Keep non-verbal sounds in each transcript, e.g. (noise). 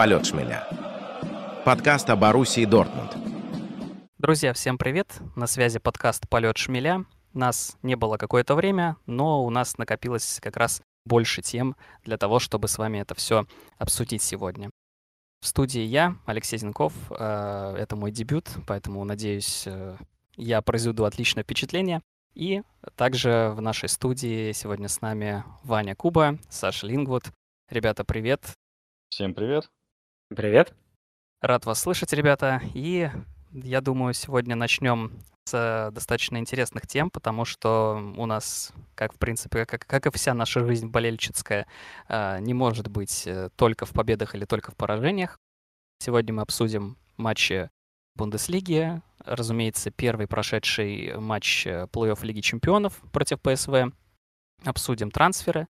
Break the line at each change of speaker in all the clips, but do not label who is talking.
«Полет шмеля». Подкаст о Боруссии Дортмунд.
Друзья, всем привет! На связи подкаст «Полет шмеля». Нас не было какое-то время, но у нас накопилось как раз больше тем для того, чтобы с вами это все обсудить сегодня. В студии я, Алексей Зинков. Э, это мой дебют, поэтому, надеюсь, э, я произведу отличное впечатление. И также в нашей студии сегодня с нами Ваня Куба, Саша Лингвуд. Ребята, привет.
Всем привет.
Привет.
Рад вас слышать, ребята. И я думаю, сегодня начнем с достаточно интересных тем, потому что у нас, как в принципе, как, как и вся наша жизнь болельческая, а, не может быть э, только в победах или только в поражениях. Сегодня мы обсудим матчи Бундеслиги, разумеется, первый прошедший матч э, плей-офф Лиги Чемпионов против ПСВ. Обсудим трансферы.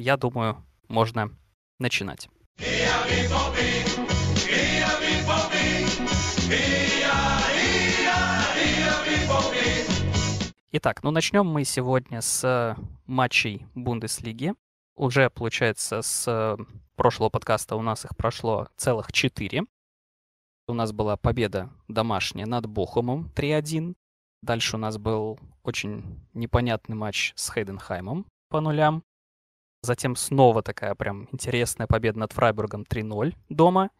Я думаю, можно начинать. Итак, ну начнем мы сегодня с матчей Бундеслиги. Уже, получается, с прошлого подкаста у нас их прошло целых четыре. У нас была победа домашняя над Бохумом 3-1. Дальше у нас был очень непонятный матч с Хейденхаймом по нулям. Затем снова такая прям интересная победа над Фрайбургом 3-0 дома.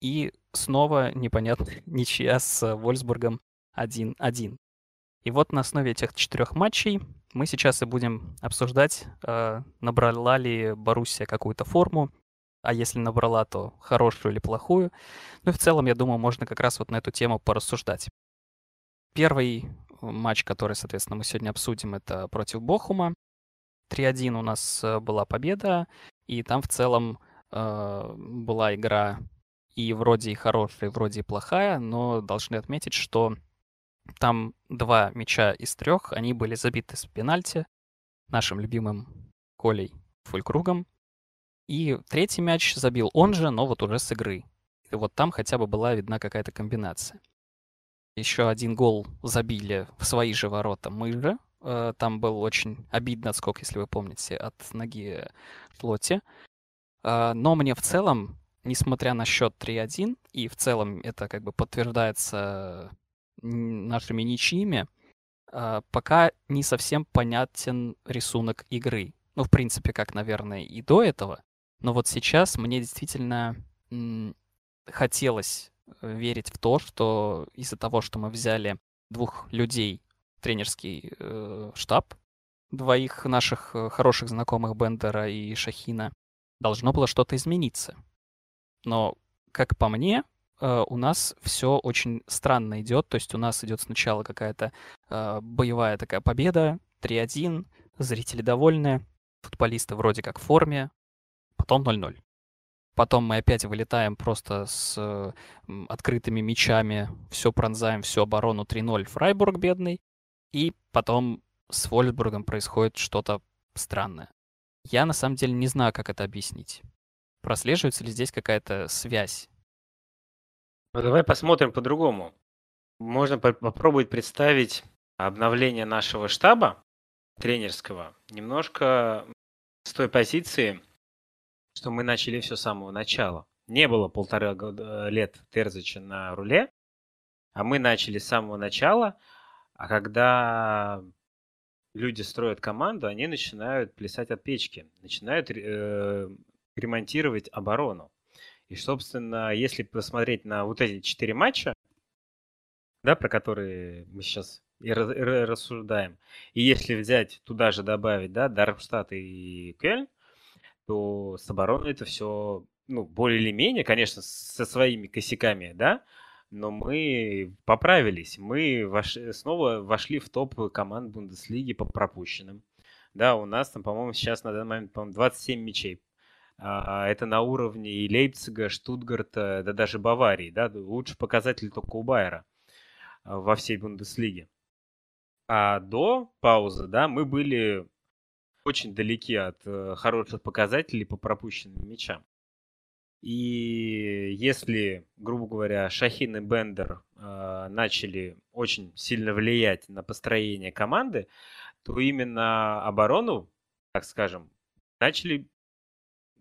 И снова непонятная (laughs) ничья с Вольсбургом 1-1. И вот на основе этих четырех матчей мы сейчас и будем обсуждать, э, набрала ли Боруссия какую-то форму, а если набрала, то хорошую или плохую. Ну и в целом, я думаю, можно как раз вот на эту тему порассуждать. Первый матч, который, соответственно, мы сегодня обсудим, это против Бохума. 3-1 у нас э, была победа, и там в целом э, была игра и вроде и хорошая, и вроде и плохая, но должны отметить, что там два мяча из трех, они были забиты с пенальти нашим любимым Колей Фулькругом. И третий мяч забил он же, но вот уже с игры. И вот там хотя бы была видна какая-то комбинация. Еще один гол забили в свои же ворота мы же. Э, там был очень обидный отскок, если вы помните, от ноги Шлотти. Э, но мне в целом, несмотря на счет 3-1, и в целом это как бы подтверждается нашими ничьими, пока не совсем понятен рисунок игры. Ну, в принципе, как, наверное, и до этого. Но вот сейчас мне действительно хотелось э, верить в то, что из-за того, что мы взяли двух людей тренерский э, штаб, двоих наших э, хороших знакомых Бендера и Шахина, должно было что-то измениться. Но, как по мне, э, у нас все очень странно идет. То есть у нас идет сначала какая-то э, боевая такая победа, 3-1, зрители довольны, футболисты вроде как в форме, потом 0-0. Потом мы опять вылетаем просто с открытыми мячами, все пронзаем, всю оборону 3-0 Фрайбург бедный. И потом с Вольсбургом происходит что-то странное. Я на самом деле не знаю, как это объяснить. Прослеживается ли здесь какая-то связь
ну, давай посмотрим по-другому. Можно по- попробовать представить обновление нашего штаба тренерского немножко с той позиции, что мы начали все с самого начала. Не было полтора года, лет Терзича на руле, а мы начали с самого начала, а когда люди строят команду, они начинают плясать от печки, начинают э, ремонтировать оборону. И, собственно, если посмотреть на вот эти четыре матча, да, про которые мы сейчас и рассуждаем, и если взять туда же добавить, да, Дармштадт и Кельн, то с обороной это все, ну, более или менее, конечно, со своими косяками, да, но мы поправились. Мы вош... снова вошли в топ команд Бундеслиги по пропущенным. Да, у нас там, по-моему, сейчас на данный момент, по-моему, 27 мячей а, это на уровне и Лейпцига, Штутгарта, да даже Баварии, да, лучше показатель только у Байера а, во всей Бундеслиге. А до паузы, да, мы были очень далеки от э, хороших показателей по пропущенным мячам. И если, грубо говоря, Шахин и Бендер э, начали очень сильно влиять на построение команды, то именно оборону, так скажем, начали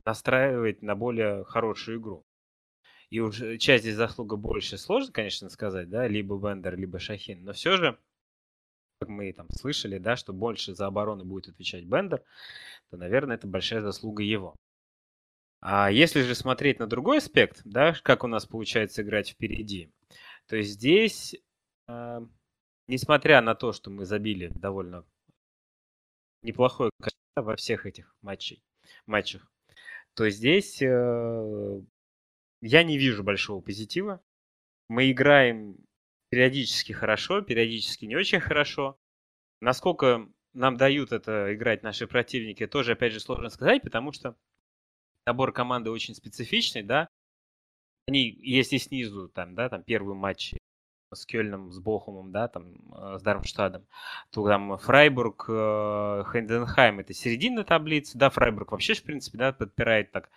настраивать на более хорошую игру. и уже часть здесь заслуга больше, сложно, конечно, сказать, да, либо Бендер, либо Шахин, но все же, как мы там слышали, да, что больше за оборону будет отвечать Бендер, то, наверное, это большая заслуга его. А если же смотреть на другой аспект, да, как у нас получается играть впереди, то здесь, э, несмотря на то, что мы забили довольно неплохое количество во всех этих матчей, матчах, то здесь э, я не вижу большого позитива. Мы играем периодически хорошо, периодически не очень хорошо. Насколько нам дают это играть наши противники, тоже, опять же, сложно сказать, потому что набор команды очень специфичный, да. Они, если снизу, там, да, там первый матч с Кёльном, с Бохумом, да, там, э, с Дармштадом, то там Фрайбург, э, Хенденхайм, это середина таблицы, да, Фрайбург вообще, в принципе, да, подпирает так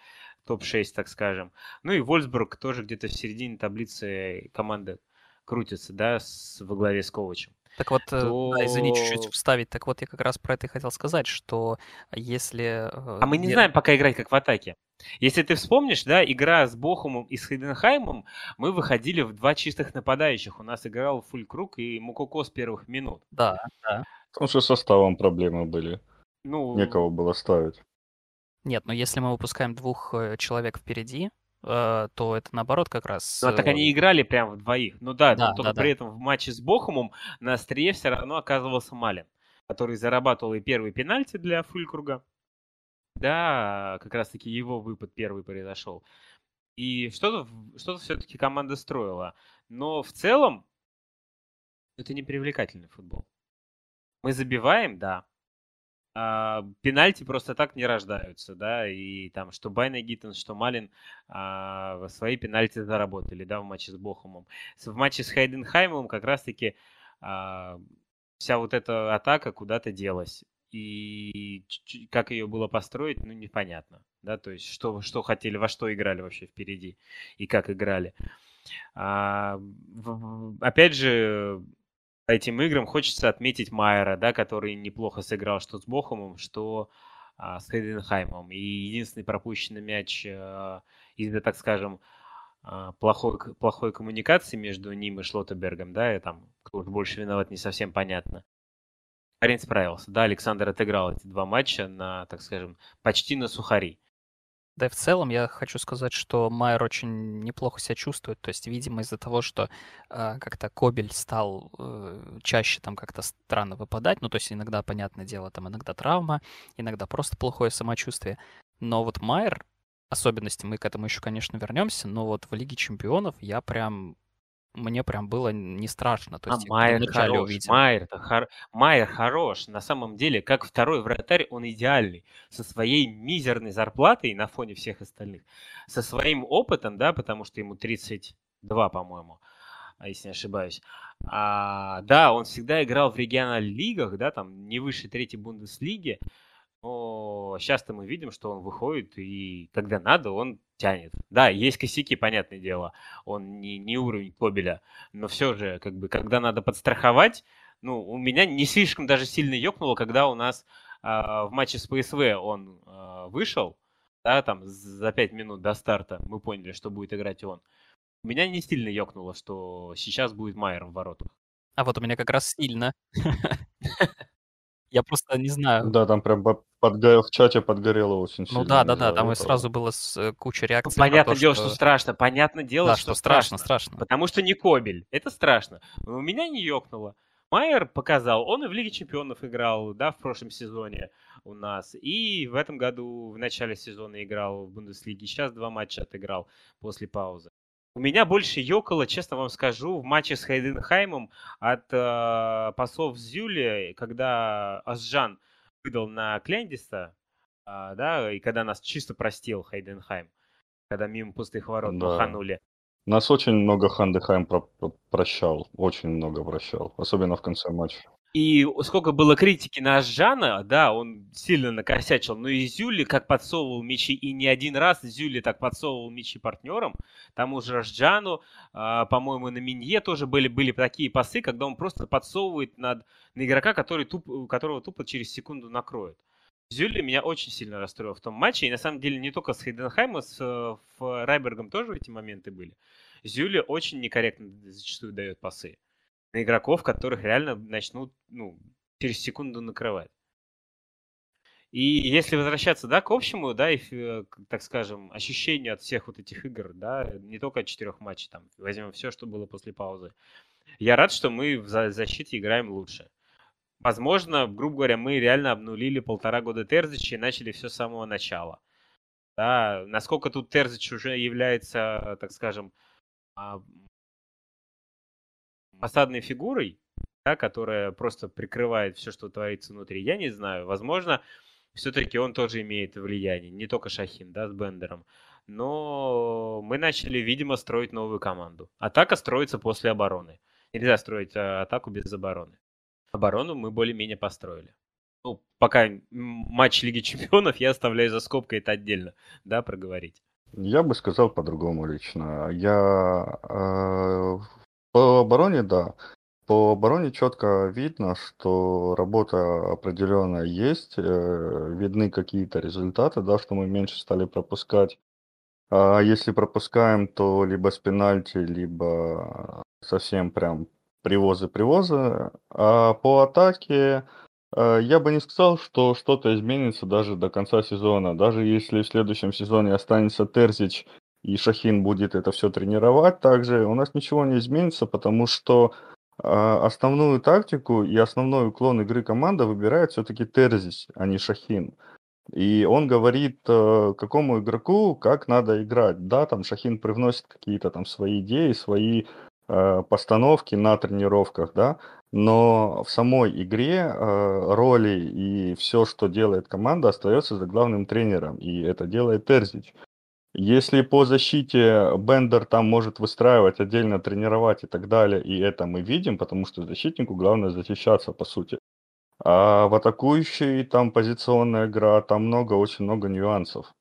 топ-6, так скажем. Ну и Вольсбург тоже где-то в середине таблицы команды крутится, да, с, во главе с Ковачем.
Так вот, то... Э, да, извини, чуть-чуть вставить. Так вот, я как раз про это и хотел сказать, что если...
А мы не я... знаем пока играть как в атаке. Если ты вспомнишь, да, игра с Бохумом и с Хейденхаймом, мы выходили в два чистых нападающих. У нас играл Фулькруг и Мукоко с первых минут.
Да, да.
Потому что составом проблемы были. Ну... Некого было ставить.
Нет, но если мы выпускаем двух э, человек впереди, э, то это наоборот как раз...
Ну, а так они играли прям в двоих. Ну да, да только да, при да. этом в матче с Бохумом на острие все равно оказывался Малин, который зарабатывал и первый пенальти для Фулькруга, да, как раз-таки его выпад первый произошел. И что-то что все-таки команда строила. Но в целом это не привлекательный футбол. Мы забиваем, да. А, пенальти просто так не рождаются, да, и там что Байна Гиттен, что Малин а, свои пенальти заработали, да, в матче с Бохумом. В матче с Хайденхаймом как раз-таки а, вся вот эта атака куда-то делась и как ее было построить, ну, непонятно, да, то есть что, что хотели, во что играли вообще впереди и как играли. А, опять же, этим играм хочется отметить Майера, да, который неплохо сыграл что с Бохумом, что а, с Хейденхаймом. И единственный пропущенный мяч а, из-за, так скажем, а, плохой, плохой коммуникации между ним и Шлоттербергом, да, и там кто больше виноват, не совсем понятно парень справился. Да, Александр отыграл эти два матча на, так скажем, почти на сухари.
Да и в целом я хочу сказать, что Майер очень неплохо себя чувствует. То есть, видимо, из-за того, что э, как-то Кобель стал э, чаще там как-то странно выпадать. Ну, то есть иногда, понятное дело, там иногда травма, иногда просто плохое самочувствие. Но вот Майер, особенности, мы к этому еще, конечно, вернемся, но вот в Лиге Чемпионов я прям мне прям было не страшно. То
а есть, Майер хорош, увидел. Майер, хор... Майер хорош. На самом деле, как второй вратарь, он идеальный. Со своей мизерной зарплатой на фоне всех остальных. Со своим опытом, да, потому что ему 32, по-моему, а, если не ошибаюсь. А, да, он всегда играл в региональных лигах, да, там не выше третьей Бундеслиги. Но сейчас-то мы видим, что он выходит, и когда надо, он тянет. Да, есть косяки, понятное дело. Он не, не уровень Кобеля. Но все же, как бы, когда надо подстраховать, ну, у меня не слишком даже сильно ёкнуло, когда у нас э, в матче с ПСВ он э, вышел, да, там за 5 минут до старта мы поняли, что будет играть он. У меня не сильно ёкнуло, что сейчас будет Майер в воротах.
А вот у меня как раз сильно. (laughs) Я просто не знаю.
Да, там прям подго... в чате подгорело очень
ну
сильно.
Ну да, да, да, там и сразу было с, э, куча реакций.
Ну, понятное то, дело, что... что страшно, понятное дело,
да,
что, что
страшно, страшно.
Потому что не Кобель, это страшно. Но у меня не ёкнуло. Майер показал, он и в Лиге Чемпионов играл, да, в прошлом сезоне у нас. И в этом году в начале сезона играл в Бундеслиге. Сейчас два матча отыграл после паузы. У меня больше ёкало, честно вам скажу, в матче с Хайденхаймом от э, пасов Зюли, когда Асжан выдал на Клендиста, э, да, и когда нас чисто простил Хайденхайм, когда мимо пустых ворот да. маханули.
Нас очень много Хандехайм про- про- прощал, очень много прощал, особенно в конце матча.
И сколько было критики на Жана, да, он сильно накосячил, но и Зюли как подсовывал мячи, и не один раз Зюли так подсовывал мячи партнерам, тому же Рожджану, а, по-моему, на Минье тоже были, были такие пасы, когда он просто подсовывает над, на игрока, который туп, которого тупо через секунду накроет. Зюли меня очень сильно расстроил в том матче. И на самом деле не только с Хейденхаймом, с э, Райбергом тоже эти моменты были. Зюли очень некорректно зачастую дает пасы на игроков, которых реально начнут ну, через секунду накрывать. И если возвращаться, да, к общему, да, и, э, так скажем, ощущению от всех вот этих игр, да, не только от четырех матчей, там, возьмем все, что было после паузы. Я рад, что мы в защите играем лучше. Возможно, грубо говоря, мы реально обнулили полтора года Терзича и начали все с самого начала. Да, насколько тут Терзич уже является, так скажем, а, фасадной фигурой, да, которая просто прикрывает все, что творится внутри, я не знаю. Возможно, все-таки он тоже имеет влияние, не только Шахин, да, с Бендером. Но мы начали, видимо, строить новую команду. Атака строится после обороны. Нельзя строить а, атаку без обороны. Оборону мы более-менее построили. Ну, пока матч Лиги Чемпионов я оставляю за скобкой это отдельно, да, проговорить.
Я бы сказал по-другому лично. Я э, по обороне, да. По обороне четко видно, что работа определенная есть, э, видны какие-то результаты, да, что мы меньше стали пропускать. А если пропускаем, то либо с пенальти, либо совсем прям привозы-привозы. А по атаке э, я бы не сказал, что что-то изменится даже до конца сезона. Даже если в следующем сезоне останется Терзич и Шахин будет это все тренировать также, у нас ничего не изменится, потому что а, основную тактику и основной уклон игры команда выбирает все-таки Терзис, а не Шахин. И он говорит э, какому игроку, как надо играть. Да, там Шахин привносит какие-то там свои идеи, свои э, постановки на тренировках, да, но в самой игре э, роли и все, что делает команда, остается за главным тренером, и это делает Терзич. Если по защите Бендер там может выстраивать, отдельно тренировать и так далее, и это мы видим, потому что защитнику главное защищаться, по сути. А в атакующей там позиционная игра, там много, очень много нюансов.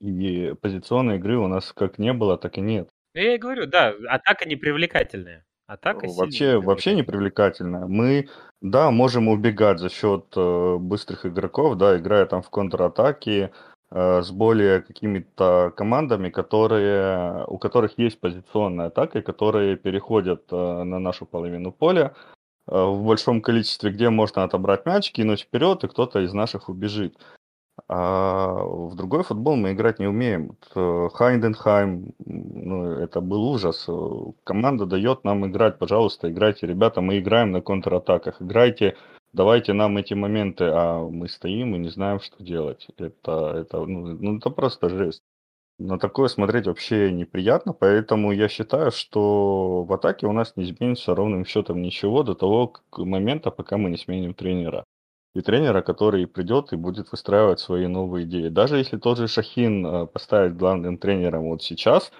И позиционной игры у нас как не было, так и нет.
Ну, я и говорю, да, атака непривлекательная. Атака
вообще, вообще непривлекательная. Мы, да, можем убегать за счет э, быстрых игроков, да, играя там в контратаке, с более какими-то командами, которые, у которых есть позиционная атака, которые переходят э, на нашу половину поля э, в большом количестве, где можно отобрать мяч, кинуть вперед, и кто-то из наших убежит. А в другой футбол мы играть не умеем. Хайнденхайм, ну, это был ужас. Команда дает нам играть, пожалуйста, играйте, ребята, мы играем на контратаках, играйте давайте нам эти моменты, а мы стоим и не знаем, что делать. Это, это, ну, ну, это просто жесть. На такое смотреть вообще неприятно, поэтому я считаю, что в атаке у нас не изменится ровным счетом ничего до того момента, пока мы не сменим тренера. И тренера, который придет и будет выстраивать свои новые идеи. Даже если тот же Шахин э, поставить главным тренером вот сейчас,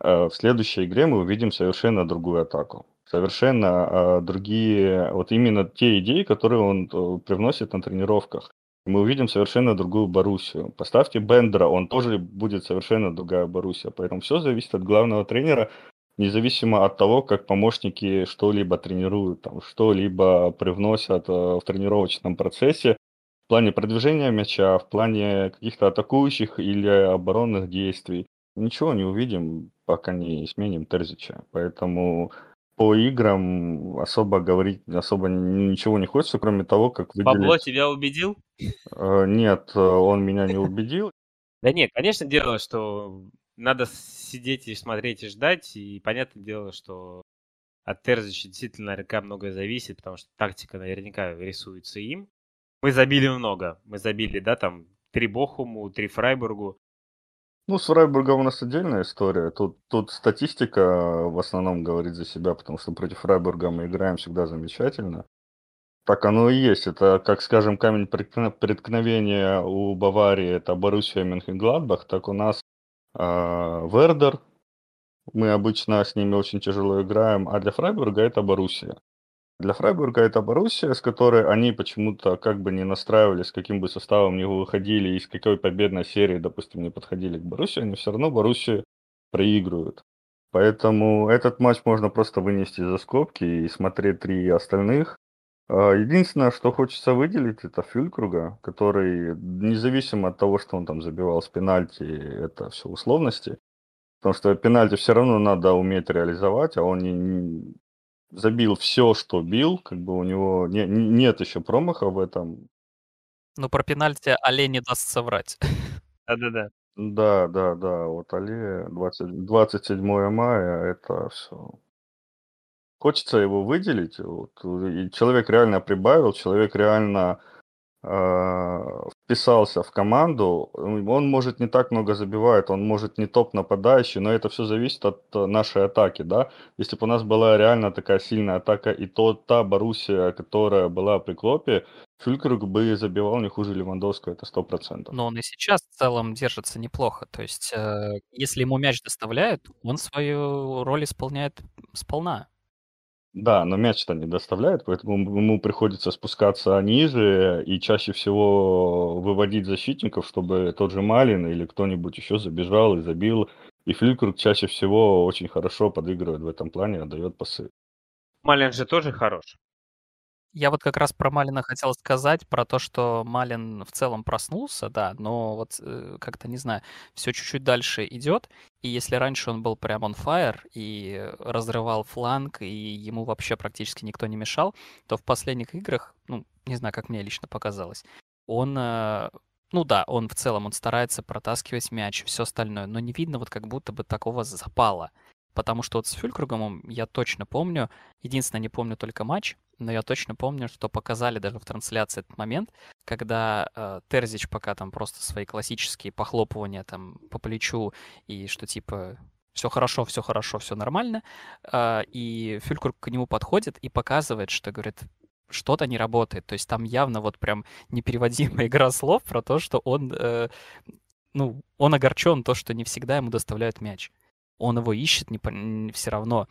э, в следующей игре мы увидим совершенно другую атаку совершенно а, другие, вот именно те идеи, которые он э, привносит на тренировках. Мы увидим совершенно другую Боруссию. Поставьте Бендера, он тоже будет совершенно другая Боруссия. Поэтому все зависит от главного тренера, независимо от того, как помощники что-либо тренируют, там, что-либо привносят э, в тренировочном процессе в плане продвижения мяча, в плане каких-то атакующих или оборонных действий. Ничего не увидим, пока не сменим Терзича. Поэтому по играм особо говорить особо ничего не хочется, кроме того, как
выделить... Пабло тебя убедил?
Э, нет, э, он меня не убедил.
Да нет, конечно, дело, что надо сидеть и смотреть и ждать, и понятное дело, что от Терзича действительно наверняка многое зависит, потому что тактика наверняка рисуется им. Мы забили много. Мы забили, да, там, три Бохуму, три Фрайбургу.
Ну, с Фрайбургом у нас отдельная история. Тут, тут статистика в основном говорит за себя, потому что против Фрайбурга мы играем всегда замечательно. Так оно и есть. Это, как скажем, камень преткновения у Баварии, это Боруссия Мюнхен-Гладбах, так у нас э, Вердер. Мы обычно с ними очень тяжело играем, а для Фрайбурга это Боруссия. Для Фрайбурга это Боруссия, с которой они почему-то как бы не настраивались, с каким бы составом не выходили, и с какой победной серии, допустим, не подходили к Боруссии, они все равно Боруссию проигрывают. Поэтому этот матч можно просто вынести за скобки и смотреть три остальных. А, единственное, что хочется выделить, это Фюлькруга, который, независимо от того, что он там забивал с пенальти, это все условности, потому что пенальти все равно надо уметь реализовать, а он не забил все, что бил, как бы у него не, не, нет еще промаха в этом.
Ну, про пенальти Але не даст соврать. (laughs)
Да-да-да.
Да, да, да, вот Але 20, 27 мая, это все хочется его выделить. Вот, и человек реально прибавил, человек реально э, вписался в команду. Он может не так много забивает, он может не топ нападающий, но это все зависит от нашей атаки, да. Если бы у нас была реально такая сильная атака, и то та Боруссия, которая была при Клопе, Фюлькруг бы забивал не хуже Левандовского, это сто процентов.
Но он и сейчас в целом держится неплохо. То есть, э, если ему мяч доставляют, он свою роль исполняет сполна.
Да, но мяч-то не доставляет, поэтому ему приходится спускаться ниже и чаще всего выводить защитников, чтобы тот же Малин или кто-нибудь еще забежал и забил. И Фликрук чаще всего очень хорошо подыгрывает в этом плане, отдает пасы.
Малин же тоже хорош.
Я вот как раз про Малина хотел сказать, про то, что Малин в целом проснулся, да, но вот э, как-то, не знаю, все чуть-чуть дальше идет, и если раньше он был прям on fire и разрывал фланг, и ему вообще практически никто не мешал, то в последних играх, ну, не знаю, как мне лично показалось, он э, ну да, он в целом, он старается протаскивать мяч, все остальное, но не видно вот как будто бы такого запала. Потому что вот с Фюлькругом я точно помню, единственное, не помню только матч, но я точно помню, что показали даже в трансляции этот момент, когда э, Терзич пока там просто свои классические похлопывания там по плечу и что типа все хорошо, все хорошо, все нормально, э, и Фюлькруг к нему подходит и показывает, что говорит, что-то не работает. То есть там явно вот прям непереводимая (laughs) игра слов про то, что он, э, ну, он огорчен то, что не всегда ему доставляют мяч он его ищет не, все равно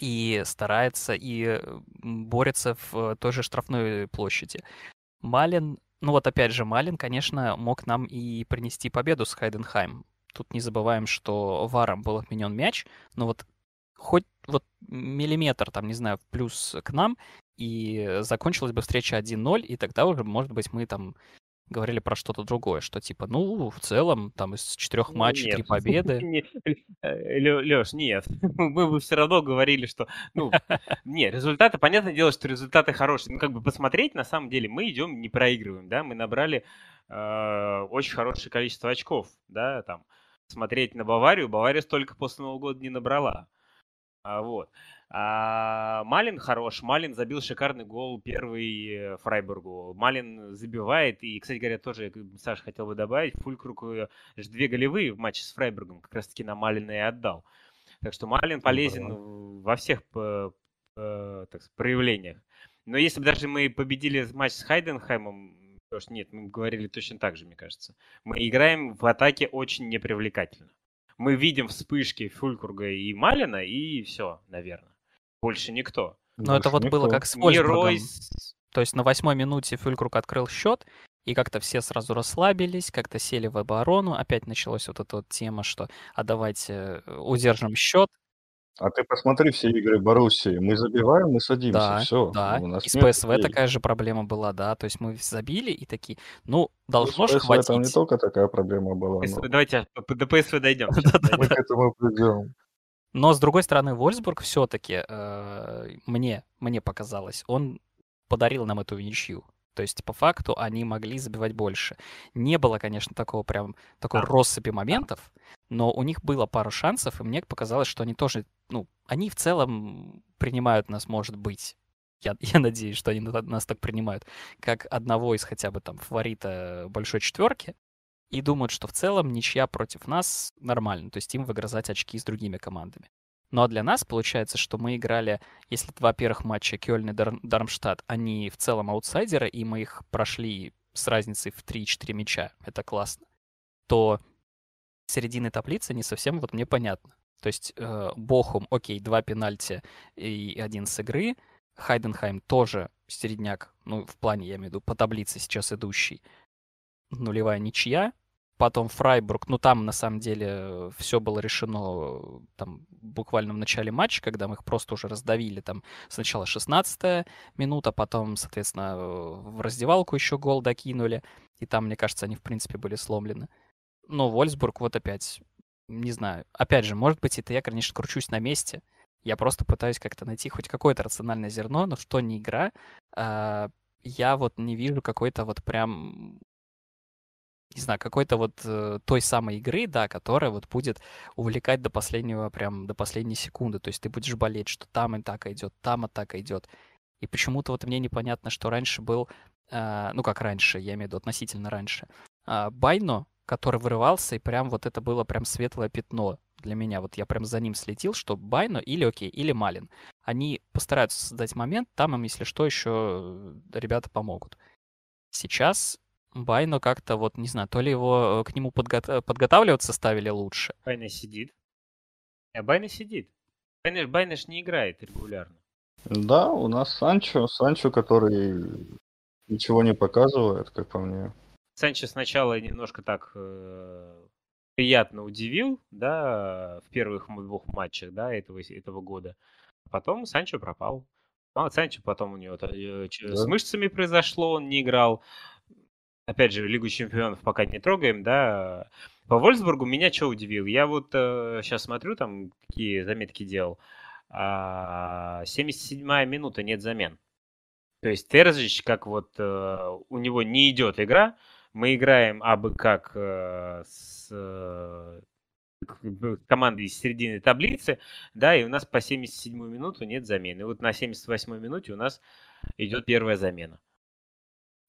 и старается, и борется в той же штрафной площади. Малин, ну вот опять же, Малин, конечно, мог нам и принести победу с Хайденхайм. Тут не забываем, что варом был отменен мяч, но вот хоть вот миллиметр, там, не знаю, плюс к нам, и закончилась бы встреча 1-0, и тогда уже, может быть, мы там говорили про что-то другое, что типа, ну, в целом, там из четырех ну, матчей три (laughs) победы.
Э, Леш, нет. (laughs) Мы бы все равно говорили, что, ну, (laughs) не, результаты, понятное дело, что результаты хорошие. Ну, как бы посмотреть, на самом деле, мы идем, не проигрываем, да, мы набрали э, очень хорошее количество очков, да, там, смотреть на Баварию, Бавария столько после Нового года не набрала. А, вот. А, Малин хорош. Малин забил шикарный гол первый э, Фрайбургу. Малин забивает. И, кстати говоря, тоже, Саша хотел бы добавить, Фулькрук э, две голевые в матче с Фрайбургом как раз-таки на Малина и отдал. Так что Малин полезен ну, во всех по, по, так, проявлениях. Но если бы даже мы победили матч с Хайденхаймом, то что нет, мы говорили точно так же, мне кажется. Мы играем в атаке очень непривлекательно. Мы видим вспышки Фулькруга и Малина, и все, наверное. Больше никто.
Но это вот было как с Вольсбургом. То есть на восьмой минуте Фюлькруг открыл счет, и как-то все сразу расслабились, как-то сели в оборону. Опять началась вот эта вот тема, что а давайте э, удержим счет.
А ты посмотри все игры Боруссии. Мы забиваем, мы садимся,
да,
все.
Да, у нас и с ПСВ людей. такая же проблема была, да. То есть мы забили и такие, ну, должно же хватить.
Там не только такая проблема была.
ПСВ, но... Давайте до ПСВ дойдем. (laughs)
Мы к этому придем.
Но, с другой стороны, Вольсбург все-таки, э, мне, мне показалось, он подарил нам эту ничью. То есть, по факту, они могли забивать больше. Не было, конечно, такого прям, такой россыпи моментов, но у них было пару шансов, и мне показалось, что они тоже, ну, они в целом принимают нас, может быть, я, (laughs) я надеюсь, что они нас так принимают, как одного из хотя бы там фаворита большой четверки, и думают, что в целом ничья против нас нормально, то есть им выгрызать очки с другими командами. Ну а для нас получается, что мы играли, если два первых матча Кёльн и Дар- Дармштадт, они в целом аутсайдеры, и мы их прошли с разницей в 3-4 мяча, это классно, то середины таблицы не совсем вот мне понятно. То есть э, Бохум, окей, два пенальти и один с игры, Хайденхайм тоже середняк, ну, в плане, я имею в виду, по таблице сейчас идущий нулевая ничья, потом Фрайбург, ну там на самом деле все было решено там буквально в начале матча, когда мы их просто уже раздавили, там сначала 16 минута, потом, соответственно, в раздевалку еще гол докинули, и там, мне кажется, они в принципе были сломлены. Но Вольсбург вот опять, не знаю, опять же, может быть, это я, конечно, кручусь на месте, я просто пытаюсь как-то найти хоть какое-то рациональное зерно, но что не игра, э, я вот не вижу какой-то вот прям не знаю, какой-то вот э, той самой игры, да, которая вот будет увлекать до последнего, прям до последней секунды. То есть ты будешь болеть, что там атака идет, там атака идет. И почему-то вот мне непонятно, что раньше был, э, ну как раньше, я имею в виду относительно раньше, э, Байно, который вырывался, и прям вот это было прям светлое пятно для меня. Вот я прям за ним следил, что Байно или окей, или Малин. Они постараются создать момент, там им, если что, еще ребята помогут. Сейчас Байно как-то вот, не знаю, то ли его э, к нему подго- подготавливаться ставили лучше.
Байна сидит. А Байна сидит. Байна, Байна ж не играет регулярно.
Да, у нас Санчо, Санчо, который ничего не показывает, как по мне.
Санчо сначала немножко так э, приятно удивил, да, в первых двух матчах, да, этого, этого года. А потом Санчо пропал. А Санчо потом у него э, да. с мышцами произошло, он не играл опять же, Лигу чемпионов пока не трогаем, да. По Вольсбургу меня что удивил? Я вот э, сейчас смотрю, там какие заметки делал. А, 77-я минута, нет замен. То есть Терзич, как вот э, у него не идет игра, мы играем абы как э, с э, командой из середины таблицы, да, и у нас по 77 минуту нет замены. И вот на 78 минуте у нас идет первая замена.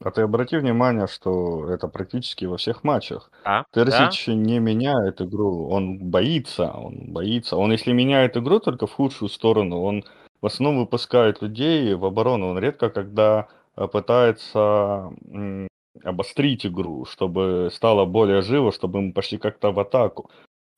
А ты обрати внимание, что это практически во всех матчах.
А,
Терзич да? не меняет игру, он боится, он боится. Он если меняет игру только в худшую сторону, он в основном выпускает людей в оборону. Он редко когда э, пытается обострить игру, чтобы стало более живо, чтобы мы пошли как-то в атаку.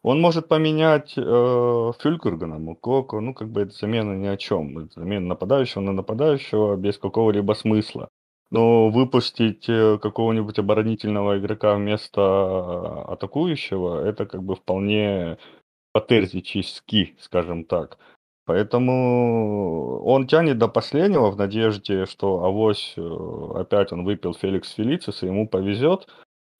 Он может поменять э, Фюлькергена, Мукоко, ну как бы это замена ни о чем. Это замена нападающего на нападающего без какого-либо смысла. Но выпустить э, какого-нибудь оборонительного игрока вместо а, атакующего, это как бы вполне патерзически, скажем так. Поэтому он тянет до последнего в надежде, что авось э, опять он выпил Феликс Фелицис, и ему повезет.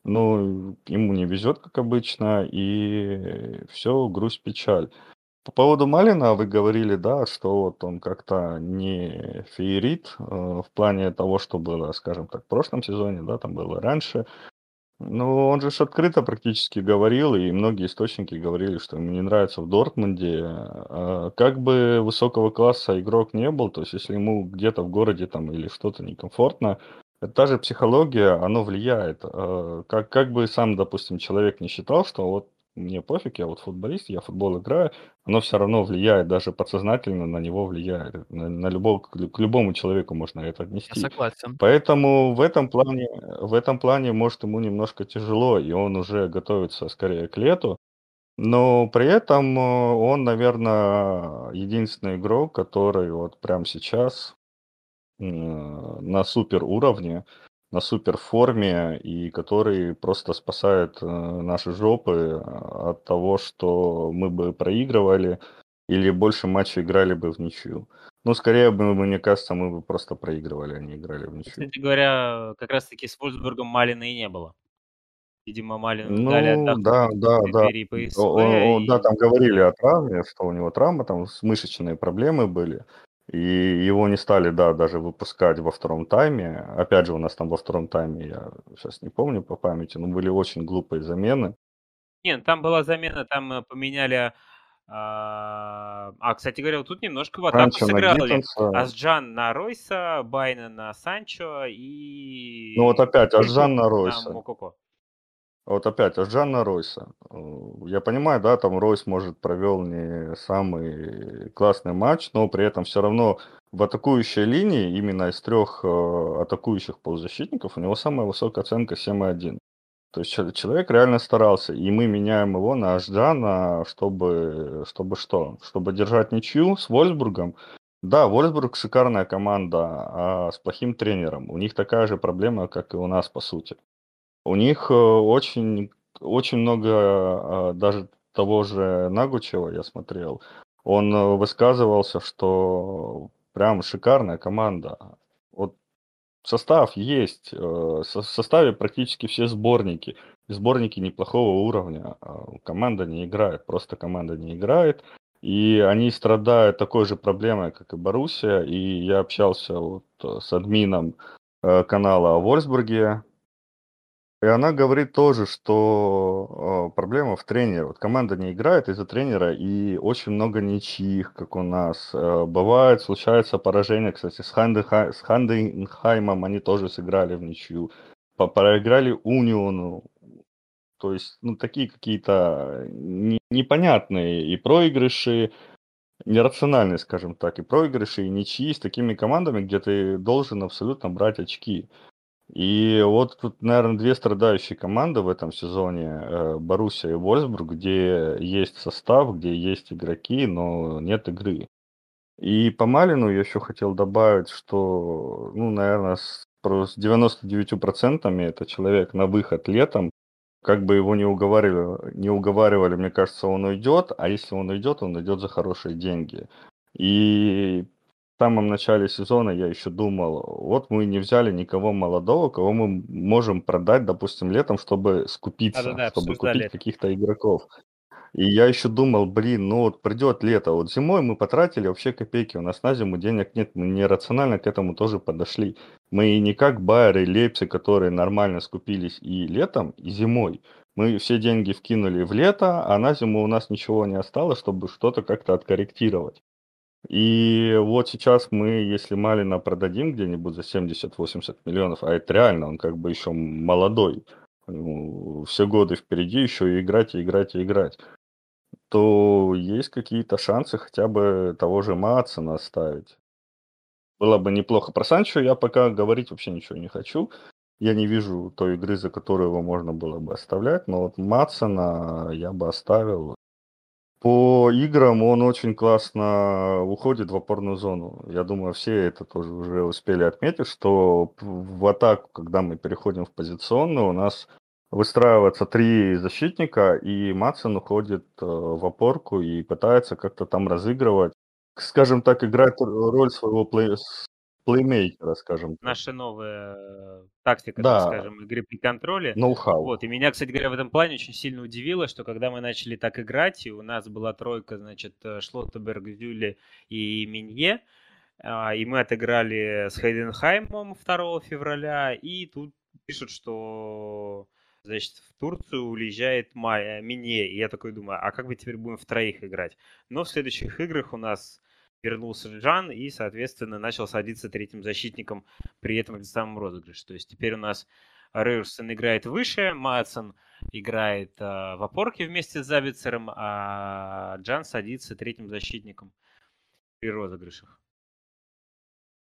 Ну, ему не везет, как обычно, и все, грусть, печаль. По поводу Малина вы говорили, да, что вот он как-то не феерит э, в плане того, что было, скажем так, в прошлом сезоне, да, там было раньше. Ну, он же открыто практически говорил, и многие источники говорили, что ему не нравится в Дортмунде. А как бы высокого класса игрок не был, то есть если ему где-то в городе там или что-то некомфортно, та же психология, оно влияет. А как, как бы сам, допустим, человек не считал, что вот мне пофиг, я вот футболист, я футбол играю, оно все равно влияет, даже подсознательно на него влияет. На, на любого, к любому человеку можно это отнести.
Я согласен.
Поэтому в этом плане, в этом плане, может, ему немножко тяжело, и он уже готовится скорее к лету. Но при этом э, он, наверное, единственный игрок, который вот прямо сейчас на супер уровне на супер форме и который просто спасает э, наши жопы э, от того, что мы бы проигрывали или больше матчей играли бы в ничью. Ну, скорее бы, мне кажется, мы бы просто проигрывали, а не играли в ничью.
Кстати говоря, как раз-таки с Вольсбургом Малина и не было. Видимо, Малину
ну,
дали
отдохнуть да, да, да. О, о, и... Да, там говорили о травме, что у него травма, там мышечные проблемы были. И его не стали, да, даже выпускать во втором тайме. Опять же, у нас там во втором тайме, я сейчас не помню по памяти, но были очень глупые замены.
Нет, там была замена, там э, поменяли... А, а кстати говоря, вот тут немножко в атаку Санчо сыграли. Асджан на Ройса, Байна на Санчо и...
Ну вот опять, Асджан на Ройса. Вот опять, а Жанна Ройса. Я понимаю, да, там Ройс, может, провел не самый классный матч, но при этом все равно в атакующей линии, именно из трех э, атакующих полузащитников, у него самая высокая оценка 7,1. То есть человек реально старался, и мы меняем его на Аждана, чтобы, чтобы что? Чтобы держать ничью с Вольсбургом. Да, Вольсбург шикарная команда, а с плохим тренером. У них такая же проблема, как и у нас, по сути. У них э, очень очень много а, даже того же Нагучева я смотрел, он э, высказывался, что прям шикарная команда. Вот состав есть, э, в составе практически все сборники. сборники неплохого уровня. А команда не играет, просто команда не играет. И они страдают такой же проблемой, как и Боруссия. И я общался вот с админом канала о Вольсбурге, и она говорит тоже, что э, проблема в тренере. Вот команда не играет из-за тренера, и очень много ничьих, как у нас. Э, бывает, случается поражение, кстати, с, Ханденхай, они тоже сыграли в ничью. Проиграли Униону. То есть, ну, такие какие-то не, непонятные и проигрыши, нерациональные, скажем так, и проигрыши, и ничьи с такими командами, где ты должен абсолютно брать очки. И вот тут, наверное, две страдающие команды в этом сезоне. Э, Боруссия и Вольсбург, где есть состав, где есть игроки, но нет игры. И по Малину я еще хотел добавить, что, ну, наверное, с, с 99% это человек на выход летом. Как бы его не уговаривали, не уговаривали, мне кажется, он уйдет, а если он уйдет, он уйдет за хорошие деньги. И самом начале сезона я еще думал, вот мы не взяли никого молодого, кого мы можем продать, допустим, летом, чтобы скупиться,
Да-да-да,
чтобы
обсуждали
купить каких-то игроков. И я еще думал, блин, ну вот придет лето, вот зимой мы потратили вообще копейки, у нас на зиму денег нет, мы нерационально к этому тоже подошли. Мы не как Байер и Лейпциг, которые нормально скупились и летом, и зимой. Мы все деньги вкинули в лето, а на зиму у нас ничего не осталось, чтобы что-то как-то откорректировать. И вот сейчас мы, если Малина продадим где-нибудь за 70-80 миллионов, а это реально, он как бы еще молодой, ну, все годы впереди еще и играть, и играть, и играть, то есть какие-то шансы хотя бы того же Матсона оставить. Было бы неплохо. Про Санчо я пока говорить вообще ничего не хочу. Я не вижу той игры, за которую его можно было бы оставлять, но вот Матсона я бы оставил. По играм он очень классно уходит в опорную зону. Я думаю, все это тоже уже успели отметить, что в атаку, когда мы переходим в позиционную, у нас выстраивается три защитника, и Матсон уходит э, в опорку и пытается как-то там разыгрывать, скажем так, играть роль своего плей плеймейкера, скажем так.
Наша новая э, тактика,
Да.
так скажем, игры при контроле.
Ноу-хау.
Вот, и меня, кстати говоря, в этом плане очень сильно удивило, что когда мы начали так играть, и у нас была тройка, значит, э, Шлоттеберг, Зюле и Минье, а, и мы отыграли с Хейденхаймом 2 февраля, и тут пишут, что значит, в Турцию уезжает Майя, Минье, и я такой думаю, а как мы теперь будем в троих играть? Но в следующих играх у нас вернулся Джан и, соответственно, начал садиться третьим защитником при этом же самом розыгрыше. То есть теперь у нас Рейерсон играет выше, Матсон играет э, в опорке вместе с Забицером, а Джан садится третьим защитником при розыгрышах.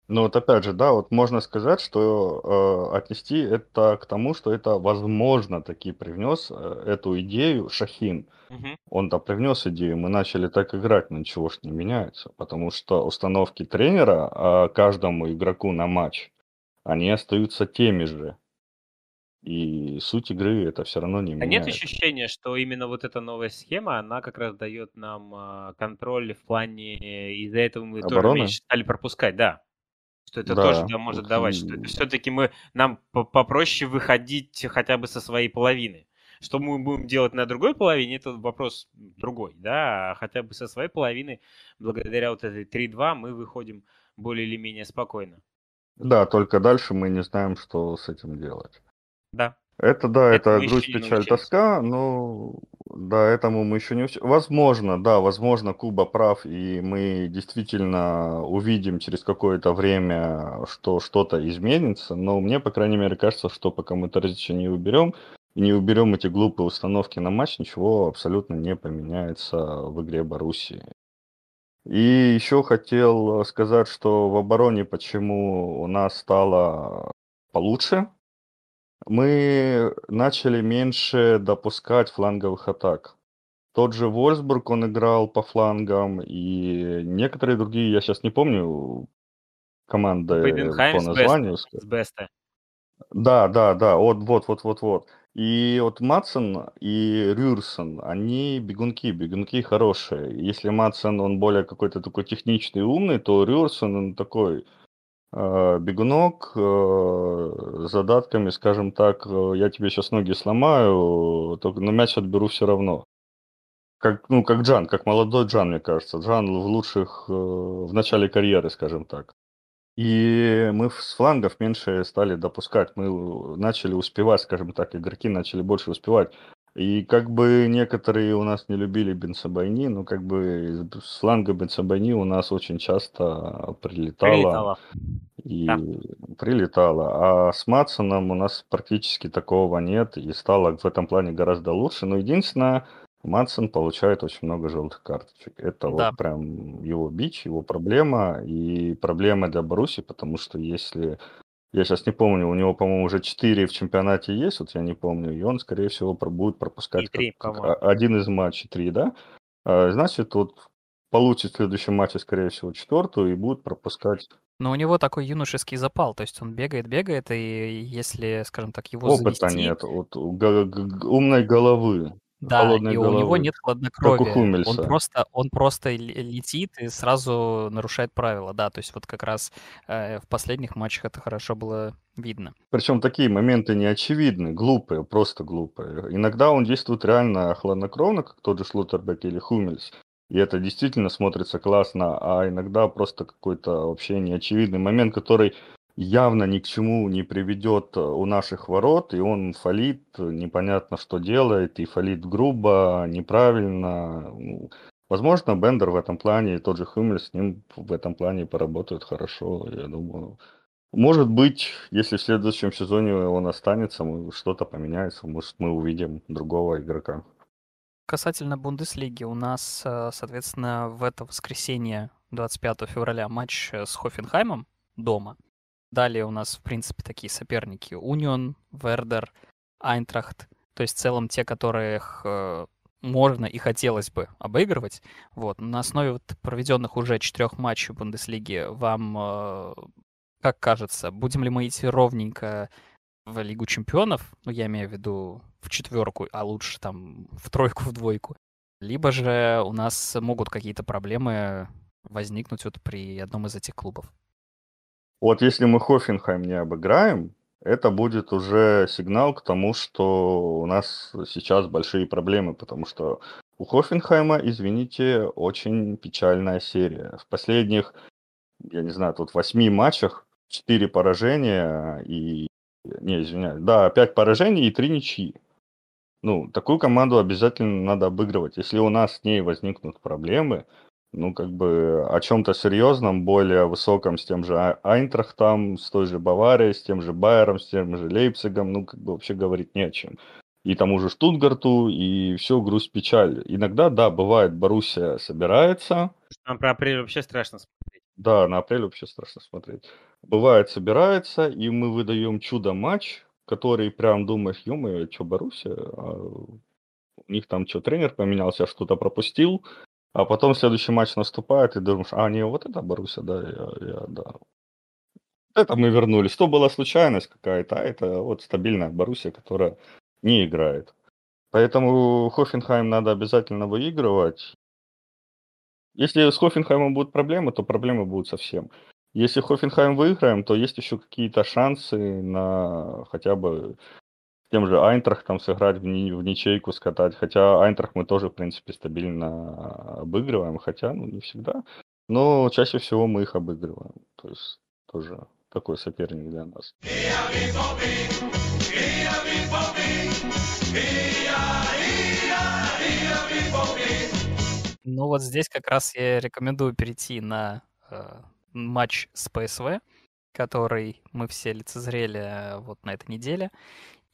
Ну вот опять же, да, вот можно сказать, что э, отнести это к тому, что это возможно таки привнес э, эту идею Шахин.
Мгм.
Он-то привнес идею, мы начали так играть, но ничего ж не меняется, потому что установки тренера а, каждому игроку на матч, они остаются теми же. И суть игры это все равно не
А нет
меняет.
ощущения, что именно вот эта новая схема, она как раз дает нам а, контроль в плане, э, из-за этого мы тоже
Обороны?
меньше стали пропускать, да. Что это
Да,
тоже да, может
вот
давать, что это все-таки мы нам по- попроще выходить хотя бы со своей половины. Что мы будем делать на другой половине, это вопрос другой, да, а хотя бы со своей половины, благодаря вот этой 3-2, мы выходим более или менее спокойно.
Да, только дальше мы не знаем, что с этим делать.
Да.
Это да, это
еще
грусть, печаль, тоска, но да, этому мы еще не уч- Возможно, да, возможно, Куба прав, и мы действительно увидим через какое-то время, что что-то изменится, но мне, по крайней мере, кажется, что пока мы Терзича не уберем, и не уберем эти глупые установки на матч, ничего абсолютно не поменяется в игре Боруссии. И еще хотел сказать, что в обороне почему у нас стало получше, мы начали меньше допускать фланговых атак. Тот же Вольсбург, он играл по флангам, и некоторые другие, я сейчас не помню команды по названию.
С Беста.
Да, да, да, вот, вот, вот, вот, вот. И вот Матсон и Рюрсон, они бегунки, бегунки хорошие. Если Матсон, он более какой-то такой техничный, умный, то Рюрсон, он такой бегунок э, с задатками, скажем так, э, я тебе сейчас ноги сломаю, только на мяч отберу все равно. Как, ну, как Джан, как молодой Джан, мне кажется. Джан в лучших, э, в начале карьеры, скажем так. И мы с флангов меньше стали допускать. Мы начали успевать, скажем так, игроки начали больше успевать. И как бы некоторые у нас не любили Бенсабайни, но как бы с фланга Бенсабайни у нас очень часто прилетало.
Прилетало.
И
Да.
прилетало. А с Матсоном у нас практически такого нет. И стало в этом плане гораздо лучше. Но единственное, Матсон получает очень много желтых карточек. Это
Да.
вот прям его бич, его проблема. И проблема для Баруси, потому что если... Я сейчас не помню, у него, по-моему, уже 4 в чемпионате есть, вот я не помню, и он, скорее всего, будет пропускать
И три,
как- как
по-моему.
а- один из матчей, три, да? А, Значит, вот получит в следующем матче, скорее всего, четвертую и будет пропускать
Но у него такой юношеский запал, то есть он бегает, бегает, и если, скажем так, его
опыта
завести,
нет, вот умной головы,
да,
холодной
и у него
головы,
нет хладнокровия. Он просто, он просто летит и сразу нарушает правила, да, то есть вот как раз э, в последних матчах это хорошо было видно.
Причем такие моменты не очевидны, глупые, просто глупые. Иногда он действует реально хладнокровно, как тот же Шлуттербек или Хумельс. И это действительно смотрится классно, а иногда просто какой-то вообще неочевидный момент, который явно ни к чему не приведет э, у наших ворот, и он фалит, э, непонятно что делает, и фалит грубо, неправильно. Ну, Возможно, Бендер в этом плане, и тот же Хумельс с ним в этом плане поработают хорошо, я думаю. Может быть, если в следующем сезоне он останется, что-то поменяется, может, мы увидим другого игрока.
Касательно Бундеслиги, у нас, э, соответственно, в это воскресенье, 25 февраля, матч с Хофенхаймом дома. Далее у нас, в принципе, такие соперники. Унион, Вердер, Айнтрахт. То есть в целом те, которых э, можно и хотелось бы обыгрывать. Вот. На основе вот проведенных уже четырех матчей в Бундеслиге вам, э, как кажется, будем ли мы идти ровненько в Лигу чемпионов, ну, я имею в виду в четверку, а лучше там в тройку, в двойку, либо же у нас могут какие-то проблемы возникнуть вот при одном из этих клубов.
Вот если мы Хофенхайм не обыграем, это будет уже сигнал к тому, что у нас сейчас большие проблемы, потому что у Хофенхайма, извините, очень печальная серия. В последних, я не знаю, тут восьми матчах четыре поражения и... Не, извиняюсь, да, пять поражений и три ничьи. Ну, такую команду обязательно надо обыгрывать. Если у нас с ней возникнут проблемы, ну, как бы о чем-то серьезном, более высоком, с тем же А- Айнтрахтом, с той же Баварией, с тем же Байером, с тем же Лейпцигом, ну, как бы вообще говорить не о чем. И тому же Штутгарту, и все грусть печаль. Иногда, да, бывает, Боруссия собирается,
Нам про апрель вообще страшно смотреть.
да, на апрель вообще страшно смотреть. Бывает, собирается, и мы выдаем чудо-матч, который прям думаешь, ё что Боруссия, а у них там что, тренер поменялся, что-то пропустил, а потом следующий матч наступает, и думаешь, а, не, вот это Боруссия, да, я, я- да. Это мы вернулись. То была случайность какая-то, а это вот стабильная Боруссия, которая не играет. Поэтому Хофенхайм надо обязательно выигрывать. Если с Хофенхаймом будут проблемы, то проблемы будут совсем. Если Хофенхайм выиграем, то есть еще какие-то шансы на хотя бы тем же Айнтрахтом сыграть в, ни- в ничейку, скатать. Хотя Айнтрах мы тоже, в принципе, стабильно обыгрываем, хотя, ну, не всегда. Но чаще всего мы их обыгрываем. То есть тоже такой соперник для нас.
Ну вот здесь как раз я рекомендую перейти на э, матч с ПСВ, который мы все лицезрели э, вот на этой неделе,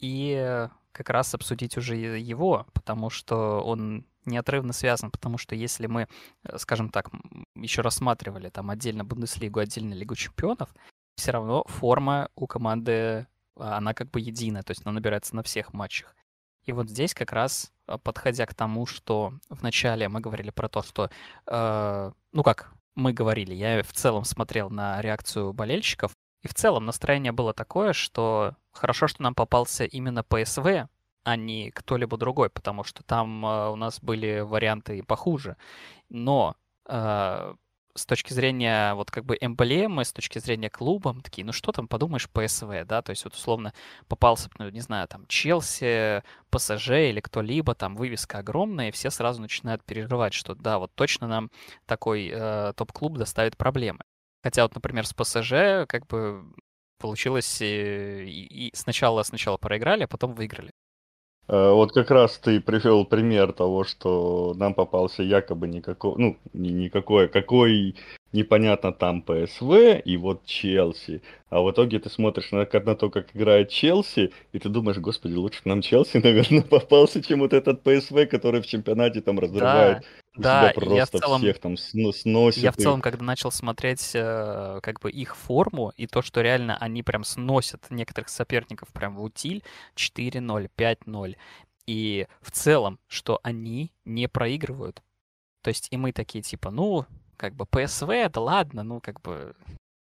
и э, как раз обсудить уже его, потому что он неотрывно связан, потому что если мы, э, скажем так, еще рассматривали там отдельно Бундеслигу, отдельно Лигу чемпионов, все равно форма у команды, а, она как бы единая, то есть она набирается на всех матчах. И вот здесь как раз, а, подходя к тому, что вначале мы говорили про то, что, э, ну как мы говорили, я в целом смотрел на реакцию болельщиков И в целом настроение было такое, что хорошо, что нам попался именно ПСВ, а не кто-либо другой, потому что там э, у нас были варианты похуже. Но э, с точки зрения вот как бы эмблемы, с точки зрения клуба, мы такие, ну что там, подумаешь, ПСВ, да, то есть вот условно попался, ну, не знаю, там Челси, ПСЖ или кто-либо, там вывеска огромная, и все сразу начинают переживать, что да, вот точно нам такой э, топ-клуб доставит проблемы. Хотя вот, например, с ПСЖ как бы получилось и, и, и сначала сначала проиграли, а потом выиграли.
Э, вот как раз ты привел пример того, что нам попался якобы никакой, ну, не никакой, какой непонятно там ПСВ и вот Челси. А в итоге ты смотришь на, на то, как играет Челси, и ты думаешь, господи, лучше нам Челси, (laughs) наверное, попался, чем вот этот ПСВ, который в чемпионате там разрывает
да,
себя просто
я в целом,
всех там сносит.
Я в целом, когда начал смотреть э, как бы их форму и то, что реально они прям сносят некоторых соперников прям в утиль 4-0, 5-0. И в целом, что они не проигрывают. То есть и мы такие типа, ну, как бы ПСВ, да ладно, ну, как бы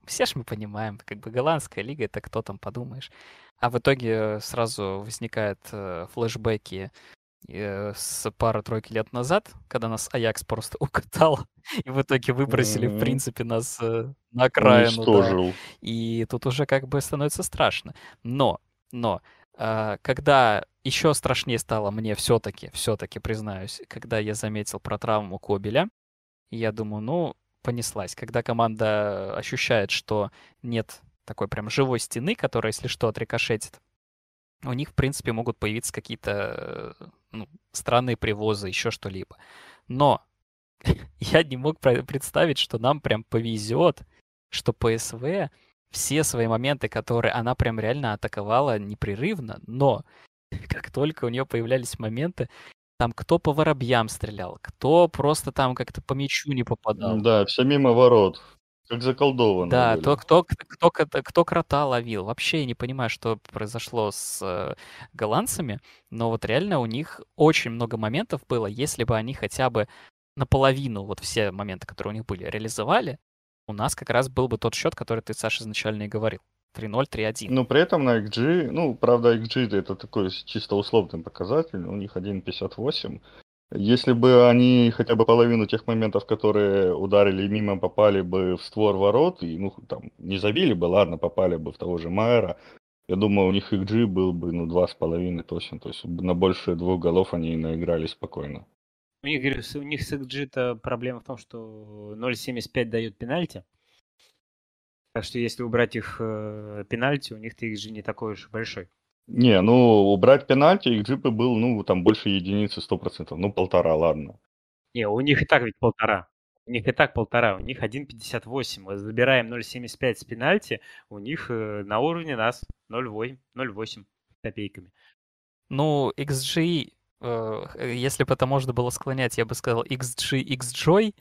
все ж мы понимаем, как бы голландская лига, это кто там, подумаешь. А в итоге сразу возникают э, флешбеки э, с пары-тройки лет назад, когда нас Аякс просто (laughs) укатал, и в итоге выбросили, mm-hmm. в принципе, нас э, на окраину. Да. И тут уже как бы становится страшно. Но, но, э, когда еще страшнее стало мне все-таки, все-таки признаюсь, когда я заметил про травму Кобеля, я думаю, ну, понеслась. Когда команда ощущает, что нет такой прям живой стены, которая, если что, отрикошетит, у них, в принципе, могут появиться какие-то ну, странные привозы, еще что-либо. Но (laughs) я не мог представить, что нам прям повезет, что ПСВ все свои моменты, которые она прям реально атаковала непрерывно, но (laughs) как только у нее появлялись моменты, там кто по воробьям стрелял, кто просто там как-то по мячу не попадал.
Да, все мимо ворот. Как заколдованные
Да,
были.
то, кто, кто, кто, кто крота ловил. Вообще я не понимаю, что произошло с э, голландцами, но вот реально у них очень много моментов было. Если бы они хотя бы наполовину вот все моменты, которые у них были, реализовали, у нас как раз был бы тот счет, который ты, Саша, изначально и говорил. 3-0, 3-1.
Ну, при этом на XG, ну, правда, XG это такой чисто условный показатель, у них 1.58. Если бы они хотя бы половину тех моментов, которые ударили мимо, попали бы в створ ворот, и, ну, там, не забили бы, ладно, попали бы в того же Майера, я думаю, у них XG был бы, ну, два с половиной точно, то есть на больше двух голов они наиграли спокойно.
У них, у них с XG-то проблема в том, что 0.75 дает пенальти, так что если убрать их э, пенальти, у них-то XG не такой уж большой.
Не, ну, убрать пенальти, XG бы был, ну, там больше единицы 100%, ну, полтора, ладно.
Не, у них и так ведь полтора. У них и так полтора, у них 1.58. Мы забираем 0.75 с пенальти, у них э, на уровне нас 0.8 копейками.
Ну, XG, э, если бы это можно было склонять, я бы сказал XG, XJ,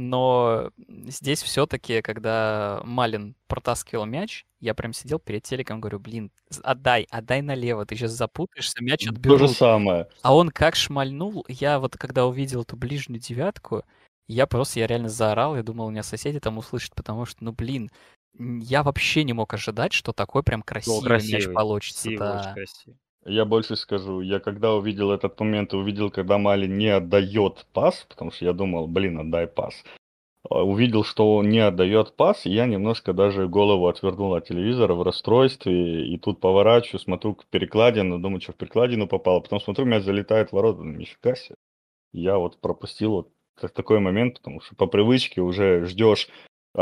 но здесь все-таки, когда Малин протаскивал мяч, я прям сидел перед телеком, говорю, блин, отдай, отдай налево, ты сейчас запутаешься, мяч отберут.
То же самое.
А он как шмальнул, я вот когда увидел эту ближнюю девятку, я просто, я реально заорал, я думал, у меня соседи там услышат, потому что, ну, блин, я вообще не мог ожидать, что такой прям красивый, красивый мяч получится. Красивый, да. красивый.
Я больше скажу, я когда увидел этот момент увидел, когда Мали не отдает пас, потому что я думал, блин, отдай пас. А, увидел, что он не отдает пас, и я немножко даже голову отвернул от телевизора в расстройстве, и тут поворачиваю, смотрю к перекладину, думаю, что в перекладину попало, потом смотрю, мяч залетает в ворота, нифига себе. Я вот пропустил вот такой момент, потому что по привычке уже ждешь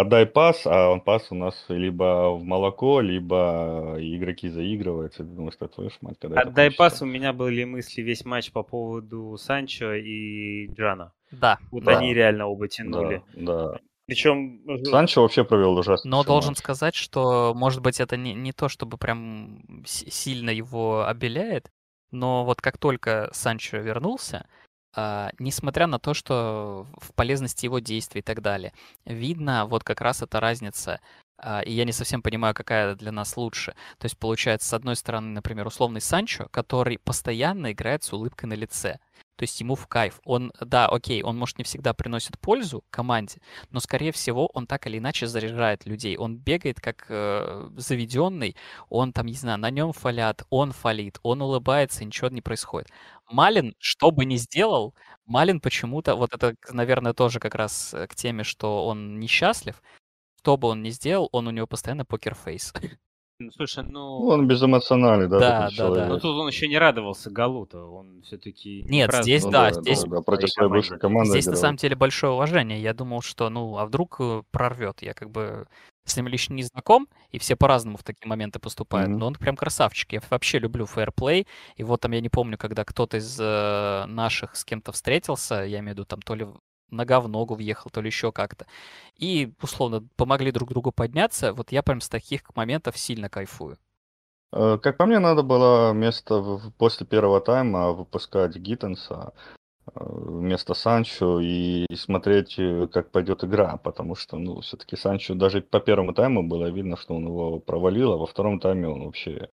отдай пас, а он пас у нас либо в молоко, либо игроки заигрываются. Ты думаешь, что твою мать, когда
Отдай пас, у меня были мысли весь матч по поводу Санчо и Джана.
Да.
Вот
да.
они реально оба тянули.
Да, да.
Причем...
Санчо вообще провел ужасно.
Но должен матч. сказать, что, может быть, это не, не то, чтобы прям сильно его обеляет, но вот как только Санчо вернулся, несмотря на то, что в полезности его действий и так далее, видно вот как раз эта разница. Uh, и я не совсем понимаю, какая для нас лучше. То есть получается, с одной стороны, например, условный Санчо, который постоянно играет с улыбкой на лице. То есть ему в кайф. Он, да, окей, он, может, не всегда приносит пользу команде, но, скорее всего, он так или иначе заряжает людей. Он бегает как э, заведенный, он там, не знаю, на нем фалят, он фалит, он улыбается, ничего не происходит. Малин, что бы ни сделал, Малин почему-то, вот это, наверное, тоже как раз э, к теме, что он несчастлив, что бы он ни сделал, он у него постоянно покерфейс. (laughs)
Ну, слушай, ну...
Ну, он безэмоциональный, да,
Да,
такой
да, да.
человек.
Ну, тут он еще не радовался голу-то, он все-таки...
Нет, здесь
Ну
да,
да,
здесь-
да, да, против
своей
бывшей команды
Здесь на
играл.
самом деле большое уважение. Я думал, что, ну, а вдруг э, прорвет. Я как бы с ним лично не знаком, и все по-разному в такие моменты поступают.
Мгм.
Но он прям красавчик. Я вообще люблю фэрплей. И вот там я не помню, когда кто-то из э, наших с кем-то встретился, я имею в виду там то ли в- нога в ногу въехал, то ли еще как-то. И, условно, помогли друг другу подняться. Вот я прям с таких моментов сильно кайфую.
Э, Как по мне, надо было вместо после первого тайма выпускать Гиттенса э, вместо Санчо и смотреть, э, как пойдет игра, потому что, ну, все-таки Санчо даже по первому тайму было видно, что он его провалил, а во втором тайме он вообще,